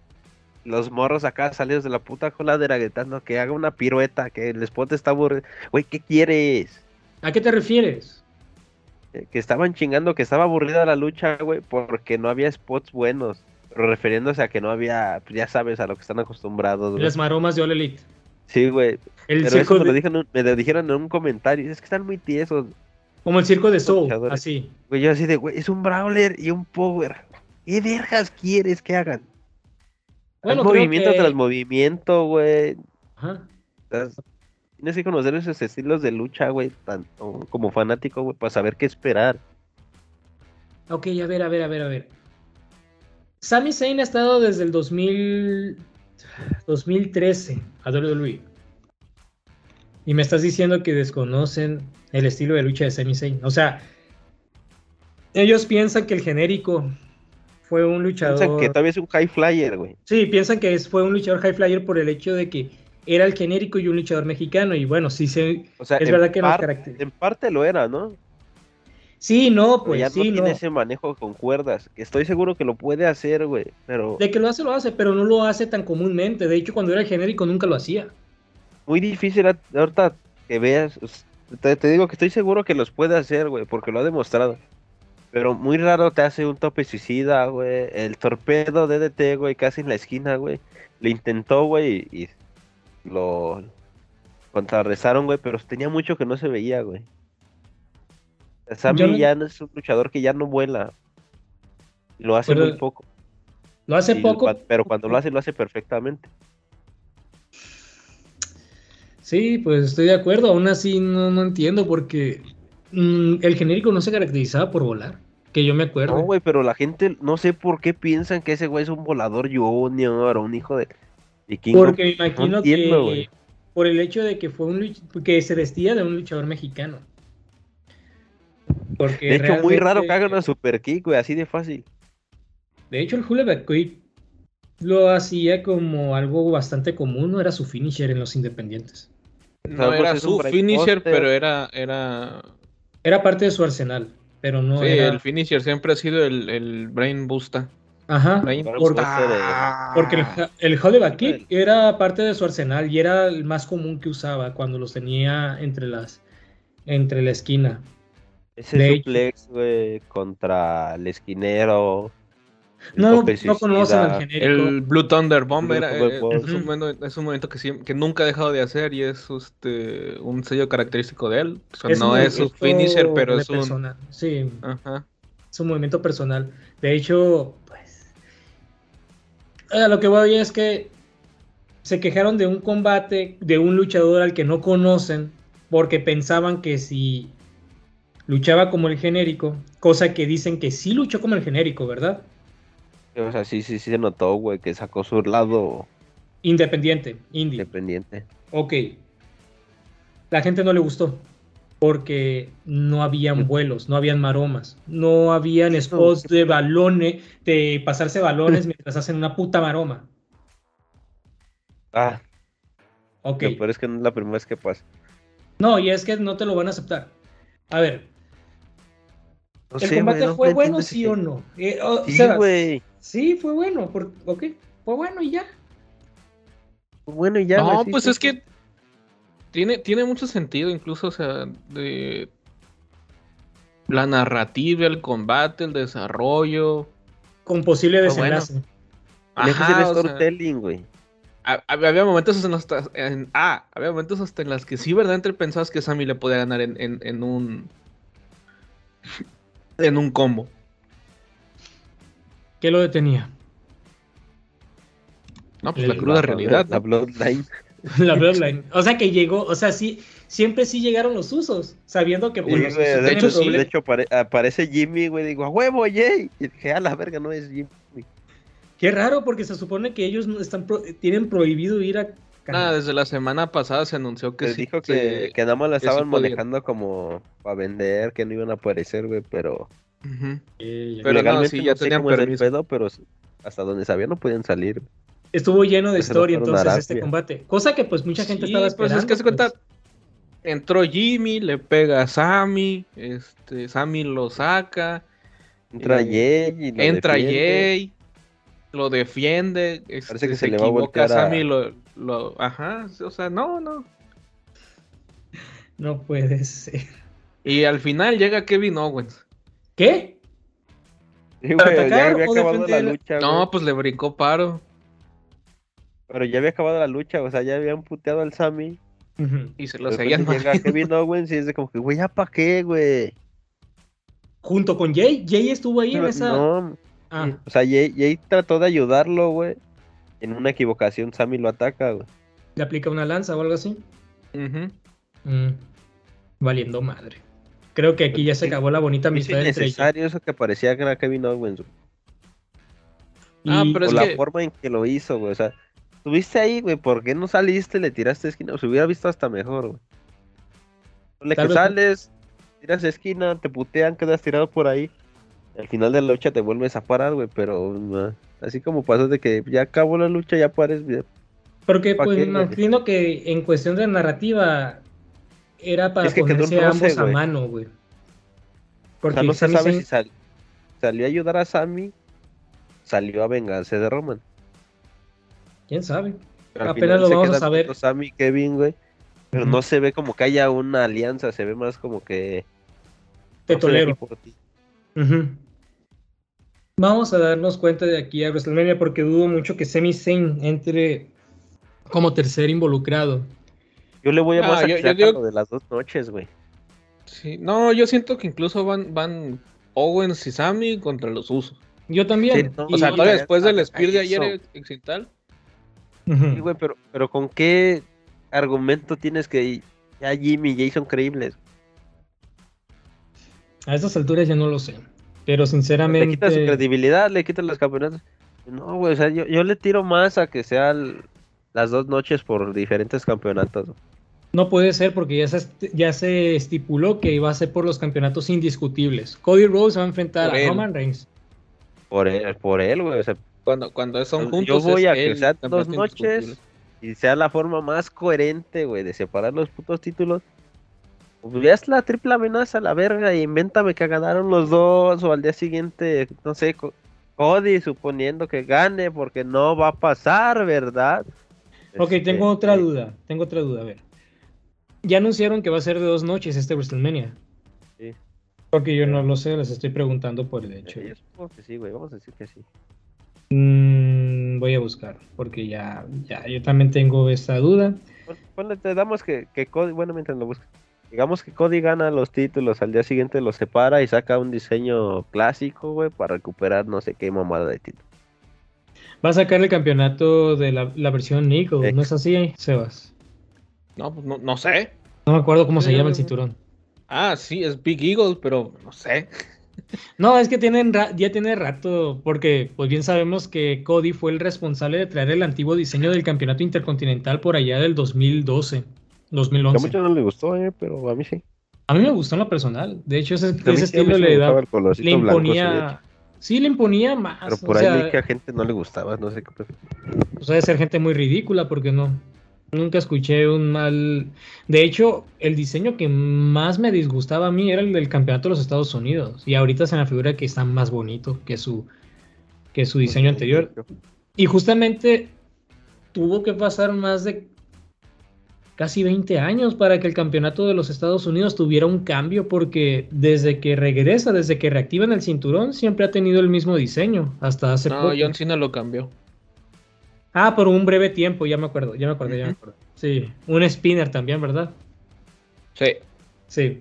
Los morros acá salidos de la puta coladera gritando que haga una pirueta, que el spot está aburrido. Güey, ¿qué quieres? ¿a qué te refieres? Eh, Que estaban chingando, que estaba aburrida la lucha, güey, porque no había spots buenos. Pero refiriéndose a que no había, pues ya sabes, a lo que están acostumbrados, güey. Las maromas de All Elite. Sí, güey. El Pero circo eso me lo, dijeron, me lo dijeron en un comentario. Es que están muy tiesos. como el circo de Soul, así. Güey, yo así de, güey, es un Brawler y un Power. ¿Qué vergas quieres que hagan? Bueno, creo movimiento que- tras movimiento, güey. Ajá. Estás- Tienes que conocer esos estilos de lucha, güey, tanto como fanático, güey, para saber qué esperar. Ok, a ver, a ver, a ver, a ver. Sami Zayn ha estado desde el 2000, 2013 a WWE. Y me estás diciendo que desconocen el estilo de lucha de Sami Zayn. O sea, ellos piensan que el genérico fue un luchador. Piensan que todavía es un high flyer, güey. Sí, piensan que es- fue un luchador high flyer por el hecho de que era el genérico y un luchador mexicano. Y bueno, sí se. O sea, Es verdad que nos par- caracteriza. en parte lo era, ¿no? Sí, no, Pero pues ya no tiene no. ese manejo con cuerdas. Estoy seguro que lo puede hacer, güey. Pero De que lo hace, lo hace, pero no lo hace tan comúnmente. De hecho, cuando era el genérico nunca lo hacía. muy difícil ahorita que veas. te digo que estoy seguro que los puede hacer, güey, porque lo ha demostrado. Pero muy raro te hace un tope suicida, güey. El torpedo DDT, güey, casi en la esquina, güey. Le intentó, güey, y y lo contrarrestaron, güey, pero tenía mucho que no se veía, güey. Sammy no- ya es un luchador que ya no vuela. Lo hace Pero- muy poco. Lo hace y poco. pero cuando lo hace, lo hace perfectamente. Sí, pues estoy de acuerdo. Aún así no, no entiendo porque mm, el genérico no se caracterizaba por volar. Que yo me acuerdo. No, güey, pero la gente, no sé por qué piensan que ese güey es un volador junior o un hijo de vikingo. porque me imagino entiendo, que por el hecho de que fue un que se vestía de un luchador mexicano. Porque De hecho, muy raro que hagan una super kick, güey, así de fácil. De hecho, el Hula Quick lo hacía como algo bastante común, no era su finisher en los independientes. No Sabemos era su finisher, pero era, era Era parte de su arsenal, pero no sí, era. el finisher siempre ha sido el, el Brain Booster. Ajá. Brain Porque, porque el, el Holloway Kick era parte de su arsenal y era el más común que usaba cuando los tenía entre las entre la esquina. Ese de suplex, güey, contra el esquinero. el No, no conocen al genérico. El Blue Thunder Bomb Blue era, eh, es, un momento, es un momento que, nunca ha dejado de hacer y es este, un sello característico de él. O sea, no un es su finisher, pero es un... personal. Sí, Ajá. es un movimiento personal. De hecho, pues. A lo que voy es que se quejaron de un combate de un luchador al que no conocen porque pensaban que si luchaba como el genérico, cosa que dicen que sí luchó como el genérico, ¿verdad? O sea, sí, sí, sí se notó, güey, que sacó su lado Independiente, indie. independiente. Ok. La gente no le gustó porque no habían vuelos, no habían maromas, no habían spots de balones, de pasarse balones mientras hacen una puta maroma. Ah, Ok. peor es que no es la primera vez que pasa. No, y es que no te lo van a aceptar. A ver, No ¿el sé, combate fue no bueno, sí o no? Eh, o Sí, sea, güey. sí, fue bueno. por- ok, fue bueno y ya. Bueno, y ya. no, pues sí, es que tiene, tiene mucho sentido, incluso, o sea, de la narrativa, el combate, el desarrollo. Con posible Fue bueno. desenlace. Ser Ajá, sea, storytelling, güey. ha- había momentos en los en, ah, había momentos hasta en las que sí verdaderamente pensabas que Sammy le podía ganar en, en, en un en un combo. ¿Qué lo detenía? No, pues El- la cruda realidad. La. Bloodline. La Bloodline. O sea que llegó, o sea, sí, siempre sí llegaron los usos, sabiendo que pues, los de, usos de tienen hecho, sí, de aparece Jimmy, güey. Digo, a huevo, Jay. Y dije, a la verga, no es Jimmy. Qué raro, porque se supone que ellos no están pro- tienen prohibido ir a Nada, desde la semana pasada se anunció que Les sí, dijo que, que- que nada más la estaban manejando como para vender, que no iban a aparecer, güey, pero. Eh. Pero no, legalmente sí, ya tenían cómo es el permiso. pedo, pero hasta donde sabía no podían salir. Estuvo lleno de historia entonces este combate, cosa que pues mucha gente Sí, estaba pues esperando. es que se cuenta, pues. entró Jimmy, le pega a Sammy, este, Sammy lo saca, Entra Eh, Jay y lo entra defiende. Jay, lo defiende, este, que se, se le va a equivoca voltear a- Sammy, lo, lo, ajá, o sea, no, no. No puede ser. Y al final llega Kevin Owens. ¿Qué? Sí, ¿Para güey, ya había acabado la lucha, No, güey. pues le brincó paro Pero ya había acabado la lucha, o sea, ya habían puteado al Sammy. Y se lo seguían llega. Kevin Owens y es de como que, güey, ¿ya pa' qué, güey? Junto con Jay. Jay estuvo ahí en esa. no, Ah, o sea, Jay, Jay trató de ayudarlo, güey. En una equivocación, Sammy lo ataca, güey. le aplica una lanza o algo así. Ujú. Mm, Valiendo madre. Creo que aquí ya se acabó la bonita Es amistad entre ellos. innecesario eso que parecía que era Kevin Owens, güey. Ah, Y- pero O es la que- forma en que lo hizo, güey. O sea, estuviste ahí, güey. ¿Por qué no saliste, le tiraste esquina? Se hubiera visto hasta mejor, güey. Le que sales, tiras esquina, te putean, quedas tirado por ahí. Al final de la lucha te vuelves a parar, güey. Pero así como pasó de que ya acabó la lucha, ya pares bien. Porque ¿Pa' pues qué, imagino que en cuestión de narrativa era para Es que quedó ponerse roce, ambos a mano, güey. O Porque sea, no se sabe si sal- salió a ayudar a Sammy, salió a vengarse de Roman. quién sabe. Pero Apenas lo vamos a saber. Sammy y Kevin, güey. Pero no se ve como que haya una alianza, se ve más como que. Te no soy aquí tolero. por ti. Vamos a darnos cuenta de aquí a WrestleMania porque dudo mucho que Sami Zayn entre como tercer involucrado. Yo le voy a Ah, yo- digo- de las dos noches, güey. Sí, no, yo siento que incluso van, van Owens y Sammy contra los usos. Yo también. Sí, no, O sea, todavía después del Spear de ayer ex y tal. Ujú. Sí, güey, pero, pero ¿con qué argumento tienes que ya Jimmy y Jay son creíbles? A estas alturas ya no lo sé. Pero Le sinceramente. quitas su credibilidad, le quitas los campeonatos. No, güey, o sea, yo, yo le tiro más a que sean las dos noches por diferentes campeonatos. No puede ser porque ya se, ya se estipuló que iba a ser por los campeonatos indiscutibles. Cody Rhodes va a enfrentar Por a él. Roman Reigns. Por él, por él, güey. O sea, Cuando, cuando son Yo juntos. voy es a que sean dos noches. y sea la forma más coherente, güey, de separar los putos títulos. Pues ya es la triple amenaza, la verga, y invéntame que ganaron los dos, o al día siguiente, no sé, Co- Cody suponiendo que gane, porque no va a pasar, ¿verdad? Ok, Este, tengo otra eh, duda. Tengo otra duda. A ver. Ya anunciaron que va a ser de dos noches este WrestleMania. Sí. Porque yo no lo sé, les estoy preguntando por el hecho. Yo supongo que sí, güey, vamos a decir que sí. Mm, voy a buscar, porque ya, ya, yo también tengo esta duda. Ponle, te damos que, que Cody, bueno, mientras lo buscas, digamos que Cody gana los títulos, al día siguiente los separa y saca un diseño clásico, güey, para recuperar no sé qué mamada de título. Va a sacar el campeonato de la, la versión Ex. ¿no es así, Sebas? No, pues no, no sé. No me acuerdo cómo se llama el cinturón. Ah, sí, es Big Eagle, pero no sé. No, es que tienen ra- ya tiene rato, porque pues bien sabemos que Cody fue el responsable de traer el antiguo diseño del campeonato intercontinental por allá del 2012, Que a 2011. muchos no les gustó, eh, pero a mí sí. A mí me gustó en lo personal. De hecho, ese, estilo le, da, le blanco, sí, imponía. Sí, le imponía más. Pero o por ahí sea, que a gente no le gustaba, no sé qué. pues debe ser gente muy ridícula, porque no. Nunca escuché un mal. De hecho, el diseño que más me disgustaba a mí era el del campeonato de los Estados Unidos. Y ahorita se me figura que está más bonito que su, que su diseño anterior. Y justamente tuvo que pasar más de casi 20 años para que el campeonato de los Estados Unidos tuviera un cambio, porque desde que regresa, desde que reactivan el cinturón, siempre ha tenido el mismo diseño, hasta hace No, poco. John Cena lo cambió. Ah, por un breve tiempo, ya me acuerdo, ya me acuerdo, ya me acuerdo. Sí, un spinner también, ¿verdad? Sí. Sí.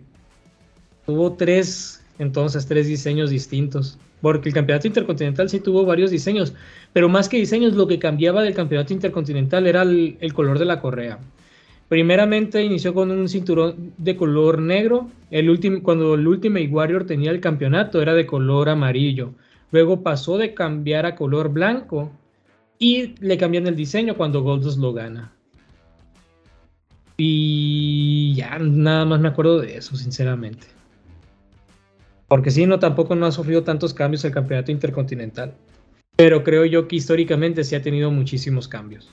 Tuvo tres, entonces, tres diseños distintos. Porque el campeonato intercontinental sí tuvo varios diseños, pero más que diseños, lo que cambiaba del campeonato intercontinental era el, el color de la correa. Primeramente inició con un cinturón de color negro. El último, cuando el Ultimate Warrior tenía el campeonato era de color amarillo. Luego pasó de cambiar a color blanco y le cambian el diseño cuando Goldust lo gana. Y ya nada más me acuerdo de eso, sinceramente. Porque sí, no, tampoco no ha sufrido tantos cambios el campeonato intercontinental. Pero creo yo que históricamente sí ha tenido muchísimos cambios.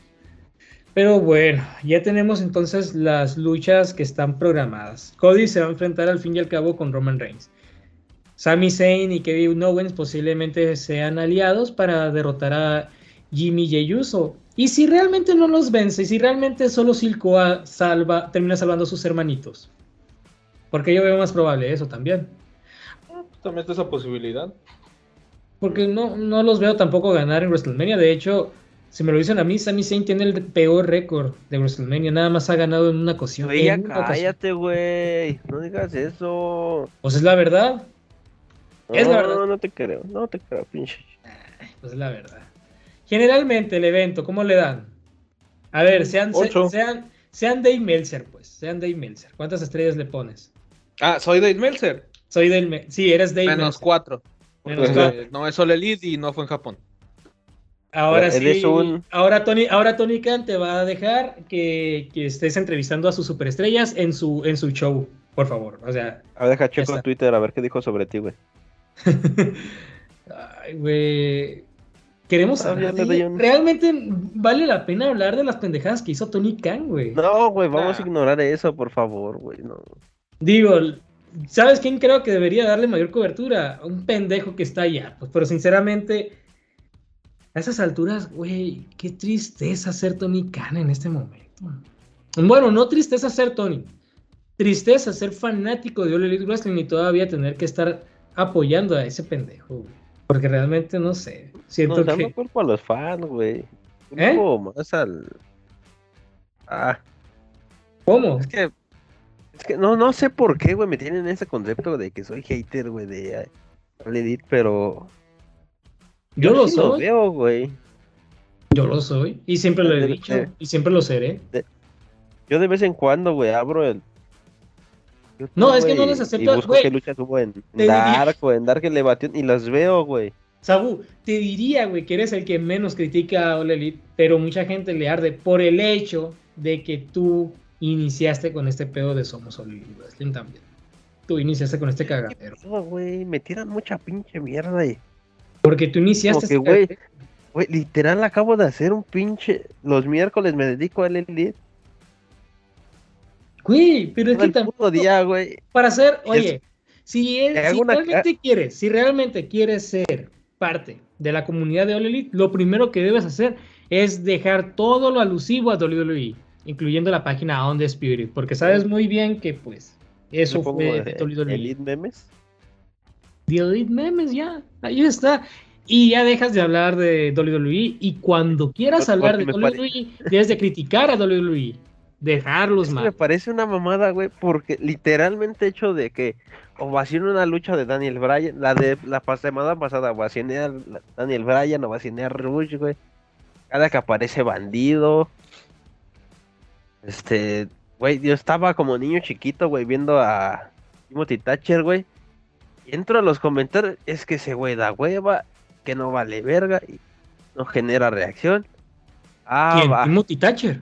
Pero bueno, ya tenemos entonces las luchas que están programadas. Cody se va a enfrentar al fin y al cabo con Roman Reigns. Sami Zayn y Kevin Owens posiblemente sean aliados para derrotar a Jimmy Jey Uso. Y si realmente no los vence, y si realmente solo Silcoa salva, termina salvando a sus hermanitos. Porque yo veo más probable eso también. También está esa posibilidad. Porque no, no los veo tampoco ganar en WrestleMania. De hecho, si me lo dicen a mí, Sami Zayn tiene el peor récord de WrestleMania. Nada más ha ganado en una ocasión. En una cállate, güey. No digas eso. Pues es la verdad. Es la verdad. No, no te creo. No te creo, pinche. Pues es la verdad. Generalmente el evento, ¿cómo le dan? A ver, sean, Ocho. sean, sean Dave Meltzer, pues. Sean Dave Meltzer. ¿Cuántas estrellas le pones? Ah, soy Dave Meltzer. Soy Dave Sí, eres Dave Menos Meltzer. cuatro. Menos cuatro. no es All Elite y no fue en Japón. Ahora Él sí. es un- Ahora Tony, ahora Tony Khan te va a dejar que, que estés entrevistando a sus superestrellas en su, en su show, por favor. O sea, A ver, deja checo en Twitter a ver qué dijo sobre ti, güey. Ay, güey. Queremos Ah, hablar de- un- Realmente vale la pena hablar de las pendejadas que hizo Tony Khan, güey. No, güey, vamos Ah. a ignorar eso, por favor, güey. No. Digo, ¿sabes quién creo que debería darle mayor cobertura? Un pendejo que está allá. Pues, pero sinceramente, a esas alturas, güey, qué tristeza ser Tony Khan en este momento. Bueno, no tristeza ser Tony. Tristeza ser fanático de All Elite Wrestling y todavía tener que estar apoyando a ese pendejo, güey. Porque realmente no sé. Siento dando que. cuerpo a los fans, güey. ¿Eh? Culpo más al. Ah, ¿Cómo? es que. Es que no, no sé por qué, güey, me tienen ese concepto de que soy hater, güey, de eh, All Elite, pero. Yo lo sí soy. veo, güey. Yo lo soy. Y siempre lo he dicho. Y siempre lo seré. Yo de vez en cuando, güey, abro el. YouTube, No, es que güey, no les Y acepto, busco güey. qué luchas hubo en Dark, o en Dark Elevation, y las veo, güey. Sabu, te diría, güey, que eres el que menos critica a All Elite, pero mucha gente le arde por el hecho de que tú iniciaste con este pedo de Somos All Elite Wrestling también. Tú iniciaste con este cagadero. Güey, me tiran mucha pinche mierda y. Porque tú iniciaste este güey. Güey, literal acabo de hacer un pinche. Los miércoles me dedico al Elite. Güey, pero es que tampoco. día, güey. Para hacer, Es- oye, si, él- hago si una ca- realmente quieres, si realmente quieres ser parte de la comunidad de All Elite, lo primero que debes hacer es dejar todo lo alusivo a WWE, incluyendo la página On the Spirit, porque sabes muy bien que pues eso fue de WWE. Elite memes. The Elite Memes, ya, ahí está. Y ya dejas de hablar de WWE y cuando quieras hablar de WWE, debes de criticar a WWE, dejarlos que me mal. parece una mamada, güey, porque literalmente hecho de que ovacioné una lucha de Daniel Bryan, la de la semana pasada, ovacioné a Daniel Bryan, ovacioné a Rush, güey. Cada que aparece bandido. Este, güey, yo estaba como niño chiquito, güey, viendo a Timothy Thatcher, güey. Entro a los comentarios, es que ese güey da hueva, que no vale verga y no genera reacción. Ah, ¿Quién? va. Timothy Thatcher.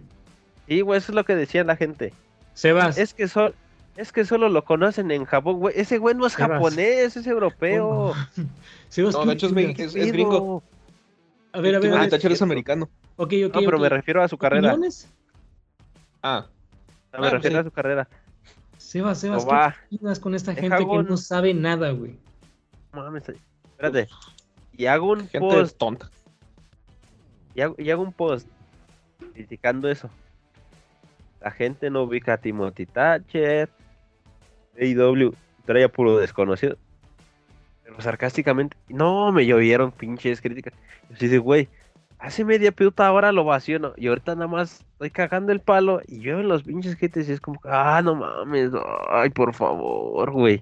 Sí, güey, eso es lo que decía la gente. Sebas. Es que, sol- es que solo lo conocen en Japón, güey. Ese güey no es Sebas. japonés, es europeo. Sebas, No, ¿qué de hecho es, es- ¿Qué es gringo. A ver, a ver, a Ah, ver. Thatcher es americano. Ok, ok, No, pero me refiero a su carrera. ¿Opiniones? Ah, No, me Ah, refiero sí. a su carrera. Sebas, Sebas, No va. ¿qué opinas con esta Deja gente que un- no sabe nada, güey? Mames, espérate. Y hago un gente post, tonta. y hago, y hago un post criticando eso. La gente no ubica a Timothy Thatcher. AEW traía puro desconocido. Pero sarcásticamente, no, me llovieron pinches críticas. Yo sí güey, hace media puta hora lo vaciono y ahorita nada más estoy cagando el palo y llueven los pinches haters y es como, ah, no mames, ay, por favor, güey.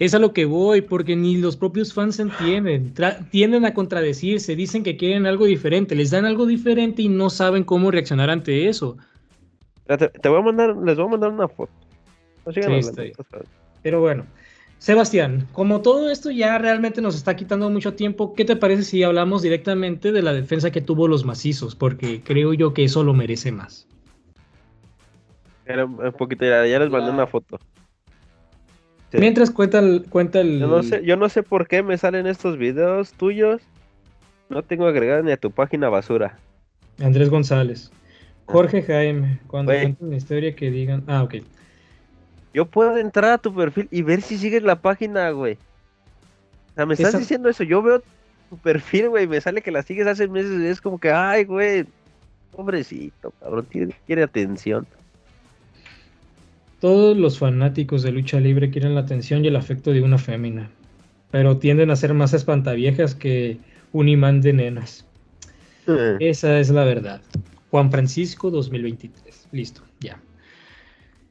Es a lo que voy, porque ni los propios fans se entienden. Tra- tienden a contradecirse, dicen que quieren algo diferente, les dan algo diferente y no saben cómo reaccionar ante eso. Te voy a mandar, les voy a mandar una foto. No Sí. Pero bueno, Sebastián, como todo esto ya realmente nos está quitando mucho tiempo, ¿qué te parece si hablamos directamente de la defensa que tuvo los macizos? Porque creo yo que eso lo merece más. Era un poquito, ya, ya les mandé La- una foto. Sí. Mientras cuenta el, cuenta el... Yo no sé, yo no sé por qué me salen estos videos tuyos. No tengo agregado ni a tu página basura. Andrés González. Jorge Jaime, cuando cuenten una historia que digan. Ah, ok. Yo puedo entrar a tu perfil y ver si sigues la página, güey. O sea, me estás diciendo eso. Yo veo tu perfil, güey. Me sale que la sigues hace meses y es como que, ay, güey. Pobrecito, cabrón. Tiene, quiere atención. Todos los fanáticos de lucha libre quieren la atención y el afecto de una fémina, pero tienden a ser más espantaviejas que un imán de nenas. Esa es la verdad. Juan Francisco 2023. Listo, ya.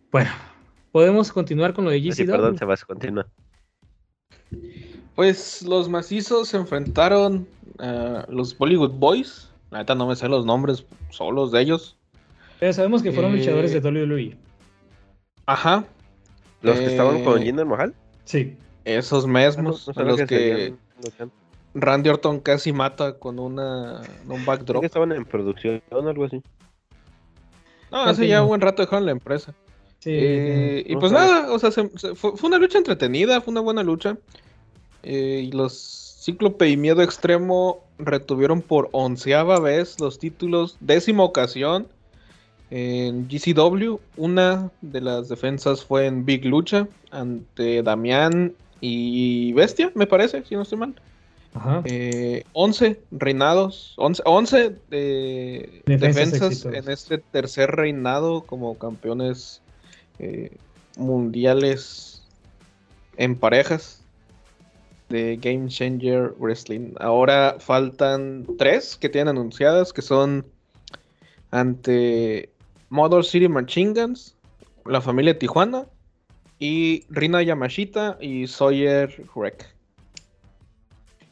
Bueno, podemos continuar con lo de Sí, GCW. perdón, Sebas, continúa. Pues los macizos se enfrentaron a los Bollywood Boys. La neta no me sé los nombres solos de ellos. Pero sabemos que fueron Eh, luchadores de WWE. Ajá. ¿Los que estaban con Eh, Jinder Mahal? Sí. Esos Ah, no, mismos, no a sabía los que. Randy Orton casi mata con una un backdrop. que estaban en producción o algo así. No, hace ya un buen rato dejaron la empresa. Sí. Eh, y pues nada, o sea, se- se- fue, fue una lucha entretenida, fue una buena lucha. Eh, y los Cíclope y Miedo Extremo retuvieron por onceava vez los títulos, décima ocasión en GCW. Una de las defensas fue en Big Lucha ante Damián y Bestia, me parece, si no estoy mal. Ajá. Eh, 11 reinados, 11, 11 eh, Defensas en este tercer reinado como campeones eh, mundiales en parejas de Game Changer Wrestling. Ahora faltan tres que tienen anunciadas que son ante Motor City Machine Guns, la familia Tijuana y Rina Yamashita y Sawyer Wreck.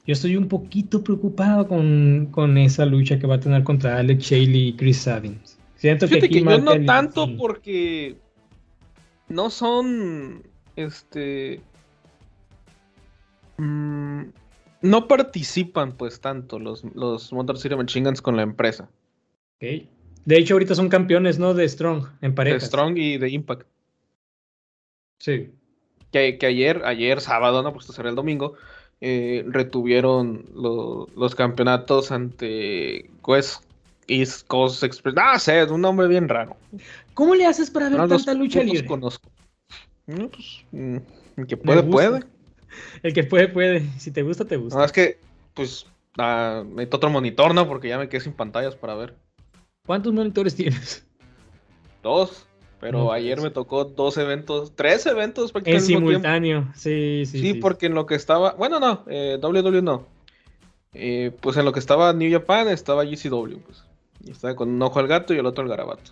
Yo estoy un poquito preocupado con, con esa lucha que va a tener contra Alex Shelley y Chris Sabins. Siento Fíjate aquí que yo no tanto porque no son este mm, no participan pues tanto los, los Motor City Machine Guns con la empresa Ok. De hecho, ahorita son campeones, ¿no? De Strong, en de parejas. Strong y de Impact Sí. que, que ayer, ayer sábado, no, pues esto será el domingo, eh, retuvieron lo- los campeonatos ante West East Coast Express. Ah, sé, es un nombre bien raro. ¿Cómo le haces para ver No los- tanta lucha no los libre? conozco. No, pues, mm, el que puede, puede. El que puede, puede. Si te gusta, te gusta. No, es que, pues, ah, necesito otro monitor, ¿no? Porque ya me quedé sin pantallas para ver. ¿Cuántos monitores tienes? Dos. Pero No, ayer pues. me tocó dos eventos, tres eventos En prácticamente simultáneo. Sí, sí, Sí, sí. porque en lo que estaba. Bueno, no, eh, WWE no. Eh, pues en lo que estaba New Japan estaba GCW, pues. Estaba con un ojo al gato y el otro al garabato.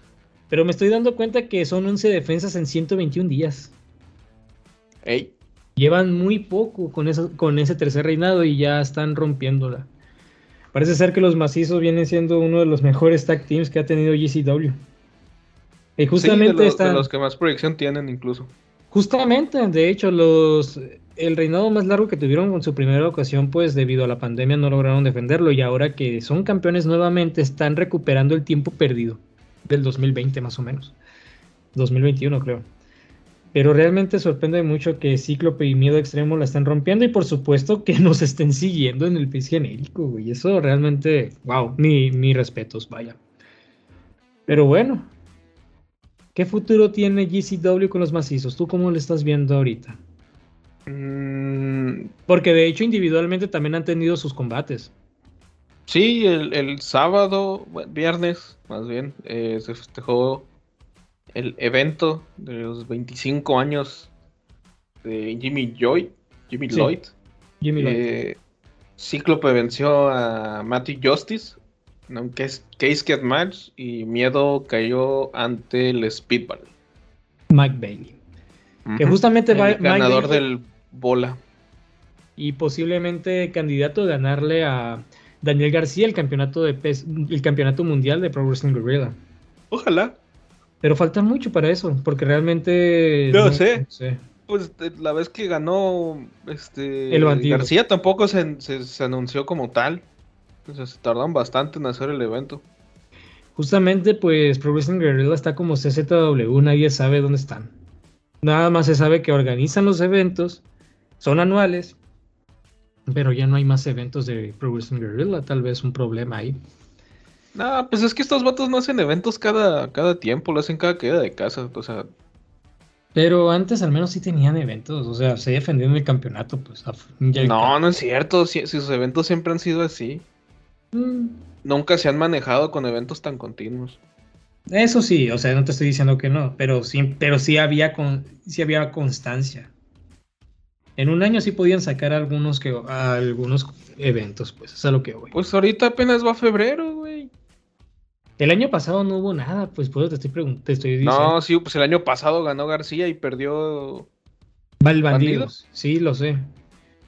Pero me estoy dando cuenta que son 11 defensas en 121 días. Ey, Llevan muy poco con, eso, con ese tercer reinado y ya están rompiéndola. Parece ser que los macizos vienen siendo uno de los mejores tag teams que ha tenido GCW. Y sí, justamente de, los, está- de los que más proyección tienen incluso. Justamente, de hecho, los el reinado más largo que tuvieron con su primera ocasión, pues debido a la pandemia no lograron defenderlo y ahora que son campeones nuevamente están recuperando el tiempo perdido del 2020 más o menos. 2021 creo. Pero realmente sorprende mucho que Cíclope y Miedo Extremo la estén rompiendo y por supuesto que nos estén siguiendo en el país genérico, güey. Eso realmente, wow, mi, mis respetos, vaya. Pero bueno, ¿qué futuro tiene GCW con los macizos? ¿Tú cómo lo estás viendo ahorita? Mm, Porque de hecho individualmente también han tenido sus combates. sí, el, el sábado, viernes, más bien, eh, se festejó el evento de los 25 años de Jimmy Joy, Jimmy Sí. Lloyd. Jimmy Lloyd. Eh, Cíclope venció a Matty Justice en un case, casket match y Miedo cayó ante el Speedball. Mike Bailey. Que justamente va- el Mike ganador Bailey- del bola. Y posiblemente candidato a ganarle a Daniel García el campeonato de pes- el campeonato mundial de Pro Wrestling Guerrilla. Ojalá. Pero falta mucho para eso, porque realmente Yo sé. sé. Pues eh, la vez que ganó este El bandido. García tampoco se, se- se anunció como tal. O sea, se tardaron bastante en hacer el evento. Justamente, pues Pro Wrestling Guerrilla está como CZW, nadie sabe dónde están. Nada más se sabe que organizan los eventos, son anuales, pero ya no hay más eventos de Pro Wrestling Guerrilla, tal vez un problema ahí. No, pues es que estos vatos no hacen eventos cada, cada tiempo, lo hacen cada caída de casa. O sea, Pero antes al menos sí tenían eventos, o sea, se defendían en el campeonato, pues. ya no, no es cierto. Si, si sus eventos siempre han sido así. Mm, Nunca se han manejado con eventos tan continuos. Eso sí, o sea, no te estoy diciendo que no, pero sí, pero sí había con, sí había constancia. En un año sí podían sacar algunos que algunos eventos, pues, es a lo que voy. Pues ahorita apenas va febrero, güey. El año pasado no hubo nada, pues por eso te estoy preguntando, te estoy diciendo. No, sí, pues el año pasado ganó García y perdió. Val ¿Bandidos? Sí, lo sé.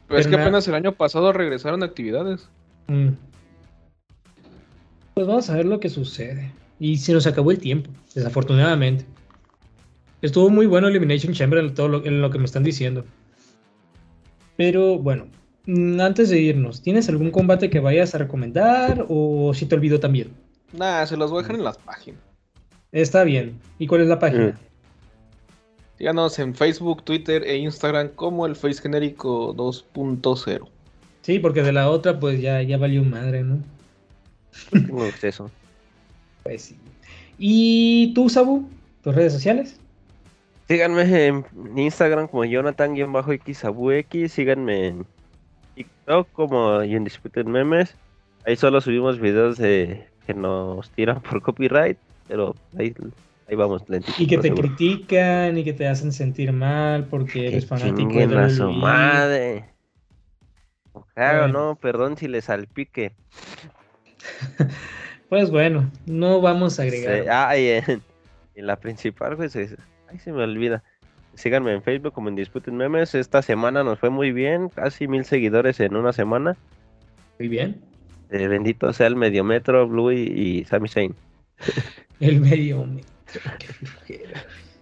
Pero es que na- apenas el año pasado regresaron actividades. Mm. Pues vamos a ver lo que sucede. Y se nos acabó el tiempo, desafortunadamente. Estuvo muy bueno Elimination Chamber en todo lo, en lo que me están diciendo. Pero bueno, mm, antes de irnos, ¿tienes algún combate que vayas a recomendar o si te olvido también? Nah, se los voy a dejar en las páginas. Está bien. ¿Y cuál es la página? Síganos en Facebook, Twitter e Instagram como el Face Genérico 2.0. Sí, porque de la otra pues ya, ya valió madre, ¿no? Tengo acceso. Pues sí. ¿Y tú, Sabu? ¿Tus redes sociales? Síganme en Instagram como Jonathan-XAbuX. Síganme en TikTok como Undisputed Memes. Ahí solo subimos videos de que nos tiran por copyright. Pero ahí, ahí vamos lentito. Y que te seguro. critican y que te hacen sentir mal porque Que eres fanático de chinguen a su madre. Claro, Bueno. no, perdón si les salpique. Pues bueno, no vamos a agregar. Se- ah, y en, en la principal, pues, es- ay, se me olvida. Síganme en Facebook como en Disputed Memes. Esta semana nos fue muy bien, casi mil seguidores en una semana. Muy bien. Eh, bendito sea el Mediometro, Blue y, y Sami Zayn. El medio metro, qué.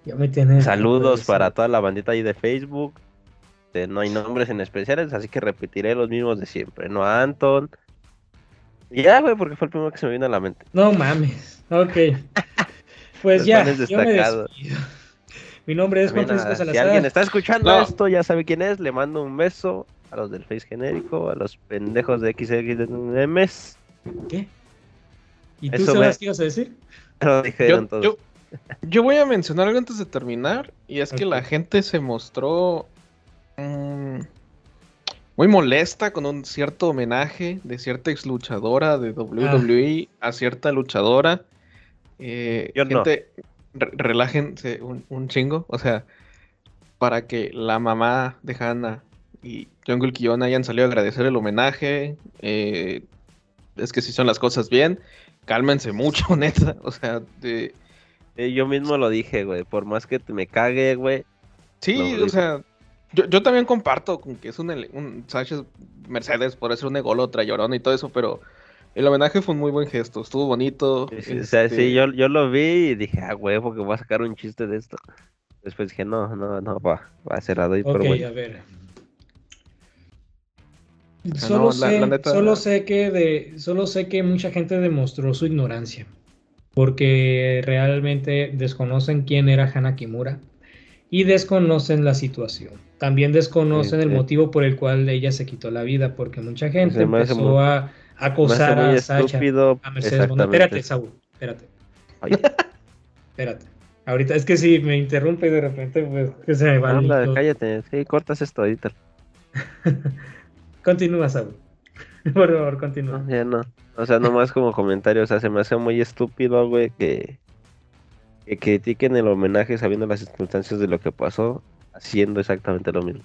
Ya me tienes. Saludos para toda la bandita ahí de Facebook. Eh, no hay nombres en especiales, así que repetiré los mismos de siempre. No a Anton. Ya, güey, porque fue el primero que se me vino a la mente. No mames. Ok. Pues Los ya, yo me despido. Mi nombre es Juan Francisco ah, si Salazar. alguien está escuchando No. esto, ya sabe quién es. Le mando un beso a los del Face genérico, a los pendejos de XXMs. ¿Qué? ¿Y tú, Eso, güey. qué ibas a decir? Lo dijeron Yo, todos. yo- yo voy a mencionar algo antes de terminar, y es que la gente se mostró mm, muy molesta con un cierto homenaje de cierta ex luchadora de WWE a cierta luchadora. Eh, Yo no. gente, relájense un, un chingo, o sea, para que la mamá de Hannah y Jungle Kiona hayan salido a agradecer el homenaje. eh, es que si son las cosas bien, cálmense mucho, neta. O sea, de, Eh, yo mismo lo dije, güey. Por más que te me cague, güey. Sí, No, o sea, yo, yo también comparto con que es un, un Sánchez Mercedes, por ser un ególatra, llorón y todo eso, pero el homenaje fue un muy buen gesto, estuvo bonito. Sí, sí, o sea, este, sí, yo, yo lo vi y dije, ah, güey, porque voy a sacar un chiste de esto. Después dije, no, no, no, va, va a ser la doy por Ok, bueno. a ver. sea, Solo, no, sé, la neta- solo sé que de, solo sé que mucha gente demostró su ignorancia porque realmente desconocen quién era Hana Kimura y desconocen la situación. También desconocen el sí. motivo por el cual ella se quitó la vida, porque mucha gente me hace empezó muy- a Muy a Sacha, a Mercedes exactamente. Espérate, Saúl, espérate. Ay. Espérate. Ahorita es que si me interrumpe de repente, pues que se me va Anda, cállate, sí, cortas esto ahorita. Continúa, Saúl. Por favor, continúa. No, ya no. O sea, nomás como comentario, o sea, se me hace muy estúpido, güey, que, que critiquen el homenaje sabiendo las circunstancias de lo que pasó, haciendo exactamente lo mismo.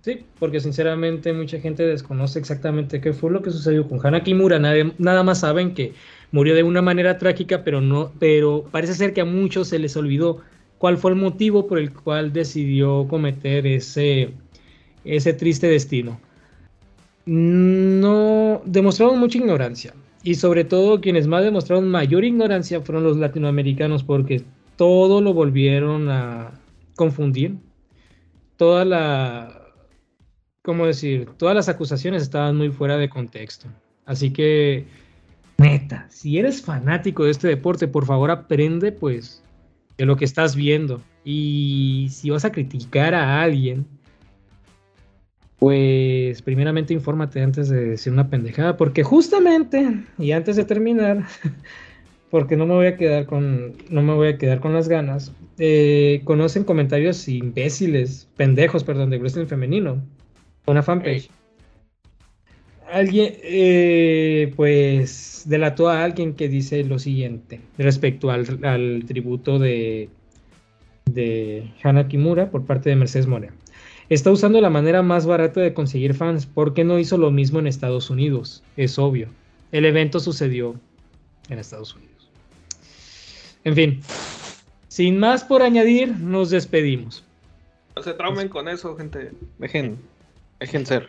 Sí, porque sinceramente mucha gente desconoce exactamente qué fue lo que sucedió con Hana Kimura. Nadie- nada más saben que murió de una manera trágica, pero no, pero parece ser que a muchos se les olvidó cuál fue el motivo por el cual decidió cometer ese, ese triste destino. No demostraron mucha ignorancia. Y sobre todo quienes más demostraron mayor ignorancia fueron los latinoamericanos porque todo lo volvieron a confundir. Toda la, ¿cómo decir? Todas las acusaciones estaban muy fuera de contexto. Así que, neta, si eres fanático de este deporte, por favor aprende pues de lo que estás viendo. Y si vas a criticar a alguien, Pues primeramente infórmate antes de decir una pendejada, porque justamente, y antes de terminar, porque no me voy a quedar con, no me voy a quedar con las ganas, eh, conocen comentarios imbéciles, pendejos, perdón, de wrestling femenino, una fanpage. Alguien, eh, pues, delató a alguien que dice lo siguiente respecto al, al tributo de, de Hana Kimura por parte de Mercedes Morea. Está usando la manera más barata de conseguir fans. ¿Por qué no hizo lo mismo en Estados Unidos? Es obvio. El evento sucedió en Estados Unidos. En fin, sin más por añadir, nos despedimos. No se traumen con eso, gente. Dejen, dejen ser.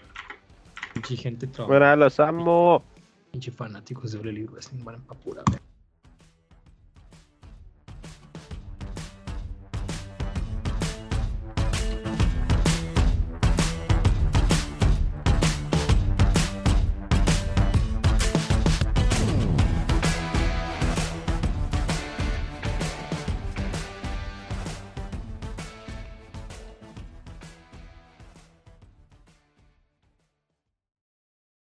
Pinche gente trauma. Bueno, los amo. Pinche fanáticos de Ole Wrestling. Van verga.